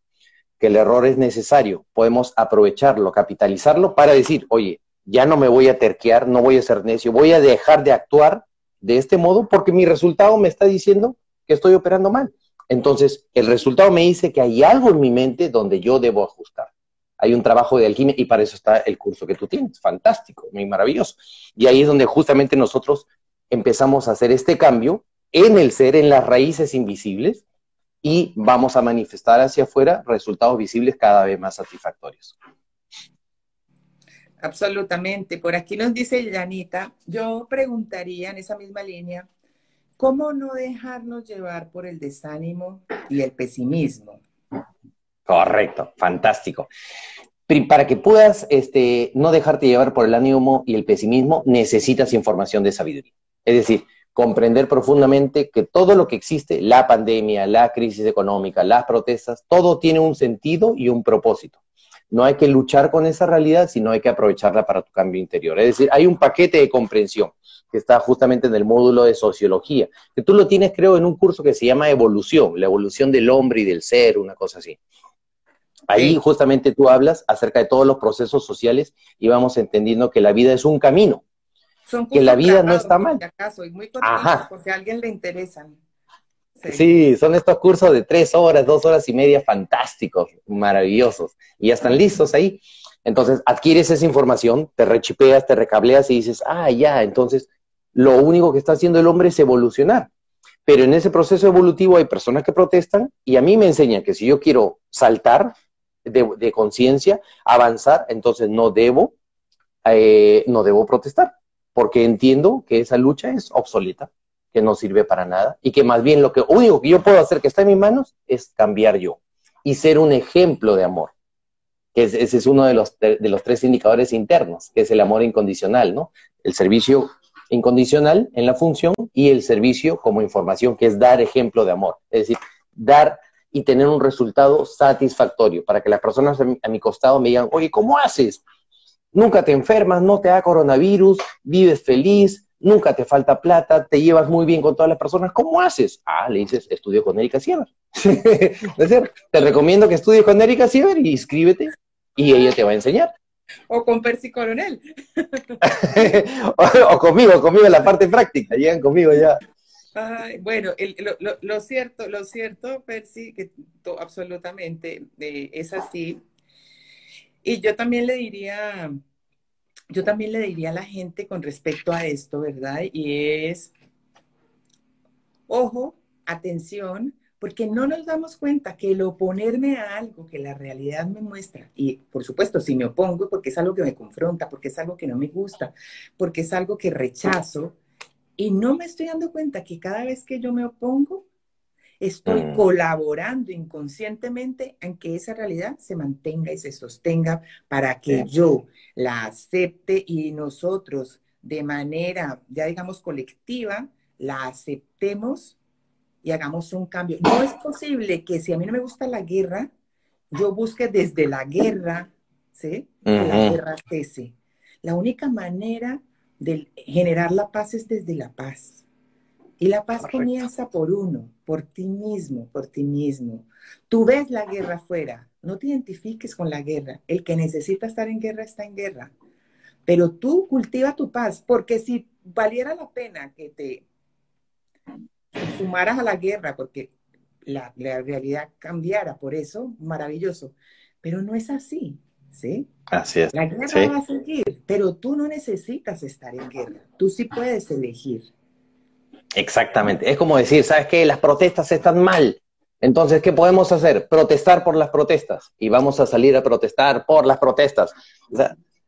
que el error es necesario. Podemos aprovecharlo, capitalizarlo para decir, oye, ya no me voy a terquear, no voy a ser necio, voy a dejar de actuar de este modo porque mi resultado me está diciendo que estoy operando mal. Entonces, el resultado me dice que hay algo en mi mente donde yo debo ajustar. Hay un trabajo de alquimia y para eso está el curso que tú tienes. Fantástico, muy maravilloso. Y ahí es donde justamente nosotros empezamos a hacer este cambio en el ser, en las raíces invisibles, y vamos a manifestar hacia afuera resultados visibles cada vez más satisfactorios. Absolutamente. Por aquí nos dice Yanita, yo preguntaría en esa misma línea, ¿cómo no dejarnos llevar por el desánimo y el pesimismo? Correcto, fantástico. Para que puedas este, no dejarte llevar por el ánimo y el pesimismo, necesitas información de sabiduría. Es decir, comprender profundamente que todo lo que existe, la pandemia, la crisis económica, las protestas, todo tiene un sentido y un propósito. No hay que luchar con esa realidad, sino hay que aprovecharla para tu cambio interior. Es decir, hay un paquete de comprensión que está justamente en el módulo de sociología, que tú lo tienes, creo, en un curso que se llama evolución, la evolución del hombre y del ser, una cosa así. Ahí justamente tú hablas acerca de todos los procesos sociales y vamos entendiendo que la vida es un camino, que la vida no está mal. Acaso, y muy Ajá. porque a alguien le interesan. Sí. son estos cursos de tres horas, dos horas y media, fantásticos, maravillosos, y ya están listos ahí. Entonces, adquieres esa información, te rechipeas, te recableas y dices, ah, ya, entonces lo único que está haciendo el hombre es evolucionar. Pero en ese proceso evolutivo hay personas que protestan y a mí me enseñan que si yo quiero saltar de, conciencia, avanzar, entonces no debo, eh, no debo protestar, porque entiendo que esa lucha es obsoleta que no sirve para nada y que más bien lo que único que yo puedo hacer que está en mis manos es cambiar yo y ser un ejemplo de amor. Que ese es uno de los, de, los tres indicadores internos, que es el amor incondicional, ¿no? El servicio incondicional en la función y el servicio como información, que es dar ejemplo de amor. Es decir, dar y tener un resultado satisfactorio para que las personas a mi, a mi costado me digan, oye, ¿cómo haces? Nunca te enfermas, no te da coronavirus, vives feliz, nunca te falta plata, te llevas muy bien con todas las personas, ¿cómo haces? Ah, le dices, estudio con Erika Siever. te recomiendo que estudies con Erika Siever y inscríbete y ella te va a enseñar. O con Percy Coronel. o, conmigo, conmigo en la parte práctica, llegan conmigo ya. bueno, lo, cierto, lo cierto, Percy, que absolutamente eh, es así. Y yo también le diría yo también le diría a la gente con respecto a esto, ¿verdad? Y es, ojo, atención, porque no nos damos cuenta que el oponerme a algo que la realidad me muestra, y por supuesto, si me opongo, porque es algo que me confronta, porque es algo que no me gusta, porque es algo que rechazo, y no me estoy dando cuenta que cada vez que yo me opongo, estoy mm. colaborando inconscientemente en que esa realidad se mantenga y se sostenga para que yo la acepte y nosotros de manera, ya digamos, colectiva, la aceptemos y hagamos un cambio. No es posible que si a mí no me gusta la guerra, yo busque desde la guerra, ¿sí? La guerra cese. La única manera de generar la paz es desde la paz. Y la paz comienza por uno, por ti mismo, por ti mismo. Tú ves la guerra afuera, no te identifiques con la guerra. El que necesita estar en guerra está en guerra. Pero tú cultiva tu paz, porque si valiera la pena que te sumaras a la guerra, porque la, realidad cambiara por eso, maravilloso. Pero no es así, ¿sí? Así es. La guerra va a seguir, pero tú no necesitas estar en guerra. Tú sí puedes elegir. Exactamente. Es como decir, ¿sabes qué? Las protestas están mal. Entonces, ¿qué podemos hacer? Protestar por las protestas. Y vamos a salir a protestar por las protestas.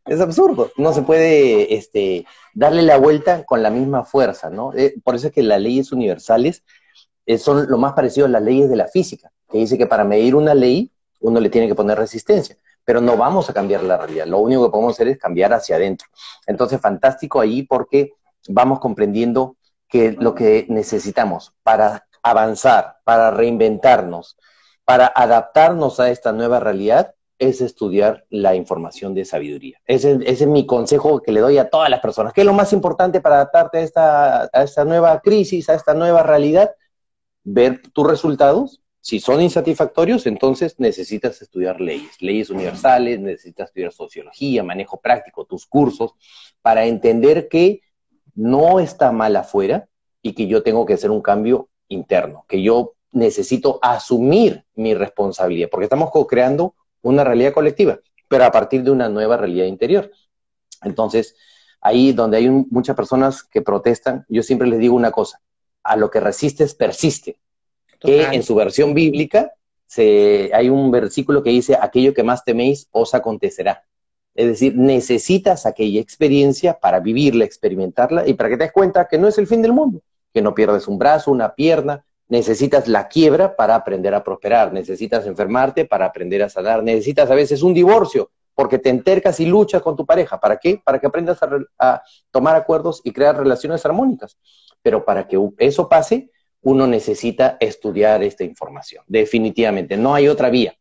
Es absurdo. No se puede este, darle la vuelta con la misma fuerza, ¿no? Eh, por eso es que las leyes universales eh, son lo más parecido a las leyes de la física, que dice que para medir una ley uno le tiene que poner resistencia, pero no vamos a cambiar la realidad. Lo único que podemos hacer es cambiar hacia adentro. Entonces, fantástico ahí porque vamos comprendiendo que lo que necesitamos para avanzar, para reinventarnos, para adaptarnos a esta nueva realidad, es estudiar la información de sabiduría. Ese, es mi consejo que le doy a todas las personas. ¿Qué es lo más importante para adaptarte a esta, a esta nueva crisis, a esta nueva realidad? Ver tus resultados. Si son insatisfactorios, entonces necesitas estudiar leyes, leyes universales, necesitas estudiar sociología, manejo práctico, tus cursos, para entender que no está mal afuera y que yo tengo que hacer un cambio interno, que yo necesito asumir mi responsabilidad, porque estamos co-creando una realidad colectiva, pero a partir de una nueva realidad interior. Entonces, ahí donde hay muchas personas que protestan, yo siempre les digo una cosa, a lo que resistes persiste, que en su versión bíblica se, hay un versículo que dice, aquello que más teméis os acontecerá. Es decir, necesitas aquella experiencia para vivirla, experimentarla y para que te des cuenta que no es el fin del mundo, que no pierdes un brazo, una pierna, necesitas la quiebra para aprender a prosperar, necesitas enfermarte para aprender a sanar, necesitas a veces un divorcio porque te entercas y luchas con tu pareja. ¿Para qué? Para que aprendas a, tomar acuerdos y crear relaciones armónicas. Pero para que eso pase, uno necesita estudiar esta información. Definitivamente, no hay otra vía.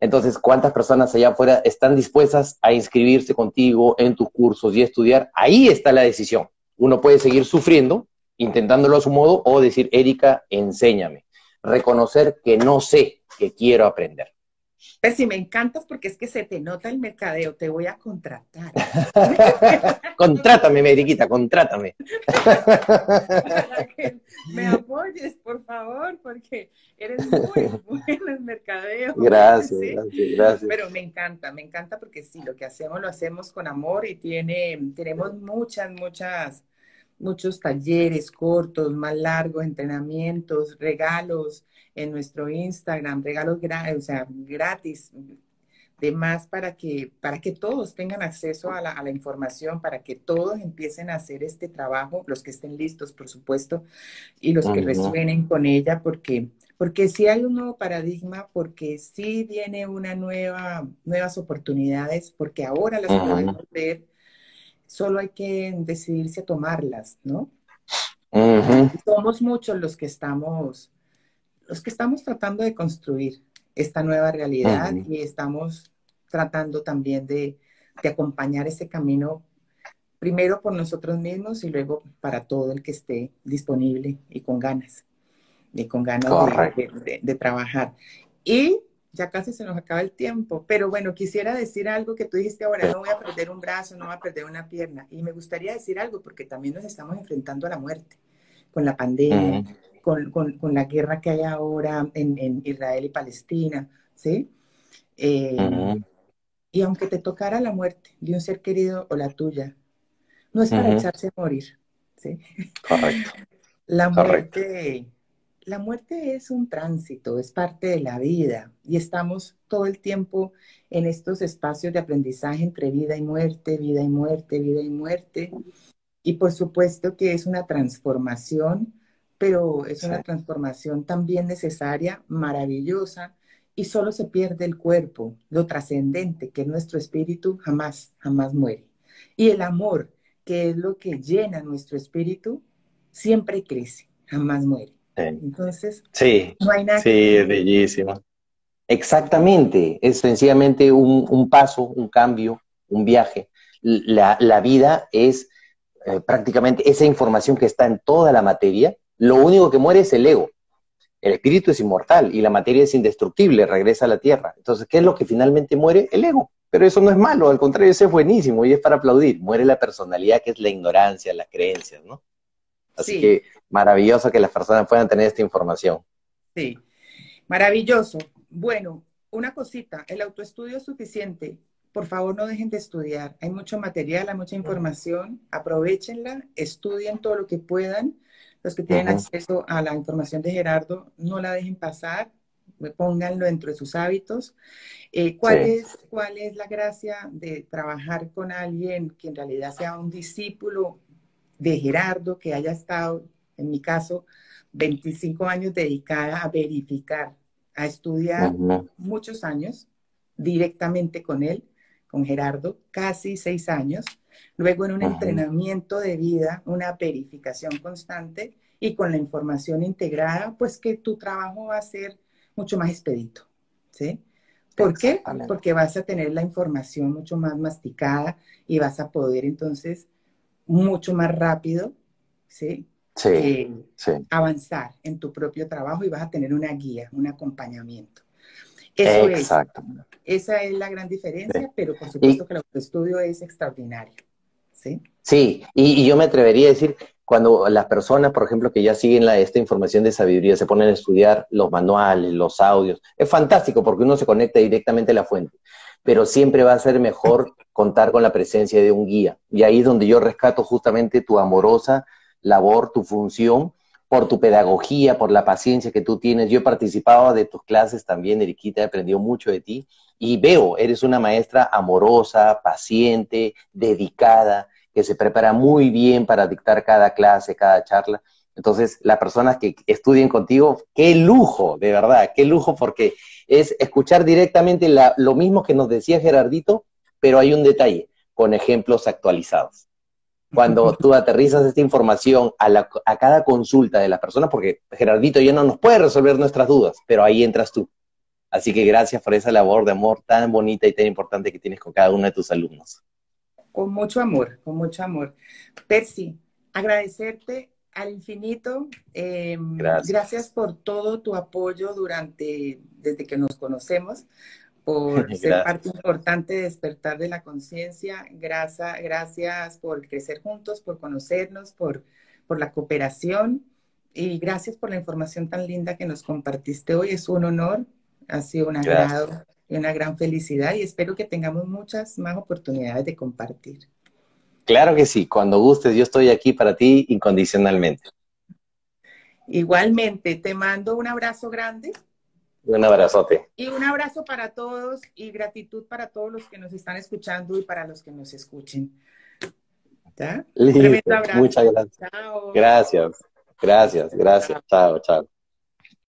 Entonces, ¿cuántas personas allá afuera están dispuestas a inscribirse contigo en tus cursos y estudiar? Ahí está la decisión. Uno puede seguir sufriendo intentándolo a su modo, o decir, Erika, enséñame. Reconocer que no sé, que quiero aprender. Pues sí, me encantas porque es que se te nota el mercadeo, te voy a contratar. contrátame, Eriquita, contrátame. Para que me apoyes, por favor, porque eres muy bueno en mercadeo. Gracias, gracias, gracias. Pero me encanta, me encanta porque sí, lo que hacemos lo hacemos con amor y tiene, tenemos muchas, muchas muchos talleres cortos, más largos, entrenamientos, regalos en nuestro Instagram, regalos o sea, gratis, de más para que, para que todos tengan acceso a la, información, para que todos empiecen a hacer este trabajo, los que estén listos, por supuesto, y los que resuenen con ella, porque, porque sí hay un nuevo paradigma, porque sí viene una nueva, nuevas oportunidades, porque ahora las podemos ver solo hay que decidirse a tomarlas, ¿no? Somos muchos los que estamos, los que estamos tratando de construir esta nueva realidad y estamos tratando también de, acompañar ese camino primero por nosotros mismos y luego para todo el que esté disponible y con ganas, y con ganas de, de, trabajar. Y ya casi se nos acaba el tiempo, pero bueno, quisiera decir algo que tú dijiste ahora, no voy a perder un brazo, no voy a perder una pierna, y me gustaría decir algo porque también nos estamos enfrentando a la muerte, con la pandemia, con, con, la guerra que hay ahora en, en Israel y Palestina, ¿sí? Eh, Y aunque te tocara la muerte de un ser querido o la tuya, no es para echarse a morir. ¿sí? Correcto. La muerte, la muerte es un tránsito, es parte de la vida y estamos todo el tiempo en estos espacios de aprendizaje entre vida y muerte, vida y muerte, vida y muerte. Y por supuesto que es una transformación, pero es una transformación también necesaria, maravillosa, y solo se pierde el cuerpo, lo trascendente, que es nuestro espíritu, jamás, jamás muere. Y el amor, que es lo que llena nuestro espíritu, siempre crece, jamás muere. Entonces, sí, no hay nada. Sí, es bellísimo. Exactamente, es sencillamente un, paso, un cambio, un viaje. La, vida es eh, prácticamente esa información que está en toda la materia. Lo único que muere es el ego. El espíritu es inmortal y la materia es indestructible, regresa a la tierra. Entonces, ¿qué es lo que finalmente muere? El ego. Pero eso no es malo, al contrario, eso es buenísimo y es para aplaudir. Muere la personalidad, que es la ignorancia, las creencias, ¿no? Así que maravilloso que las personas puedan tener esta información. Sí, maravilloso. Bueno, una cosita, el autoestudio es suficiente. Por favor, no dejen de estudiar. Hay mucho material, hay mucha información. Aprovechenla, estudien todo lo que puedan. Los que tienen acceso a la información de Gerardo, no la dejen pasar, pónganlo dentro de sus hábitos. Eh, ¿cuál, es, ¿Cuál es la gracia de trabajar con alguien que en realidad sea un discípulo de Gerardo, que haya estado, en mi caso, 25 años dedicada a verificar, a estudiar muchos años directamente con él, con Gerardo, casi seis años, luego en un entrenamiento de vida, una verificación constante y con la información integrada, pues que tu trabajo va a ser mucho más expedito, ¿sí? ¿Por qué? Porque vas a tener la información mucho más masticada y vas a poder entonces mucho más rápido, ¿sí? Eh, sí, avanzar en tu propio trabajo y vas a tener una guía, un acompañamiento. Eso Exacto. es. Esa es la gran diferencia, pero por supuesto que el estudio es extraordinario. Sí, sí y, yo me atrevería a decir, cuando las personas, por ejemplo, que ya siguen la, esta información de sabiduría, se ponen a estudiar los manuales, los audios, es fantástico porque uno se conecta directamente a la fuente pero siempre va a ser mejor contar con la presencia de un guía. Y ahí es donde yo rescato justamente tu amorosa labor, tu función, por tu pedagogía, por la paciencia que tú tienes. Yo he participado de tus clases también, Eriquita, he aprendido mucho de ti y veo, eres una maestra amorosa, paciente, dedicada, que se prepara muy bien para dictar cada clase, cada charla. Entonces, las personas que estudien contigo, qué lujo, de verdad, qué lujo, porque es escuchar directamente lo mismo que nos decía Gerardito, pero hay un detalle, con ejemplos actualizados. Cuando tú aterrizas esta información a, a cada consulta de las personas, porque Gerardito ya no nos puede resolver nuestras dudas, pero ahí entras tú. Así que gracias por esa labor de amor tan bonita y tan importante que tienes con cada uno de tus alumnos. Con mucho amor, con mucho amor. Percy, agradecerte al infinito. Em, gracias. por todo tu apoyo durante, desde que nos conocemos, por ser parte importante de despertar de la conciencia. Gracias, gracias por crecer juntos, por conocernos, por, por la cooperación y gracias por la información tan linda que nos compartiste hoy. Es un honor, ha sido un agrado y una gran felicidad y espero que tengamos muchas más oportunidades de compartir. Claro que sí, cuando gustes, yo estoy aquí para ti incondicionalmente. Igualmente, te mando un abrazo grande. Un abrazote. Y un abrazo para todos y gratitud para todos los que nos están escuchando y para los que nos escuchen. ¿Ya? Muchas gracias. Chao. Gracias, gracias, gracias. Chao, chao.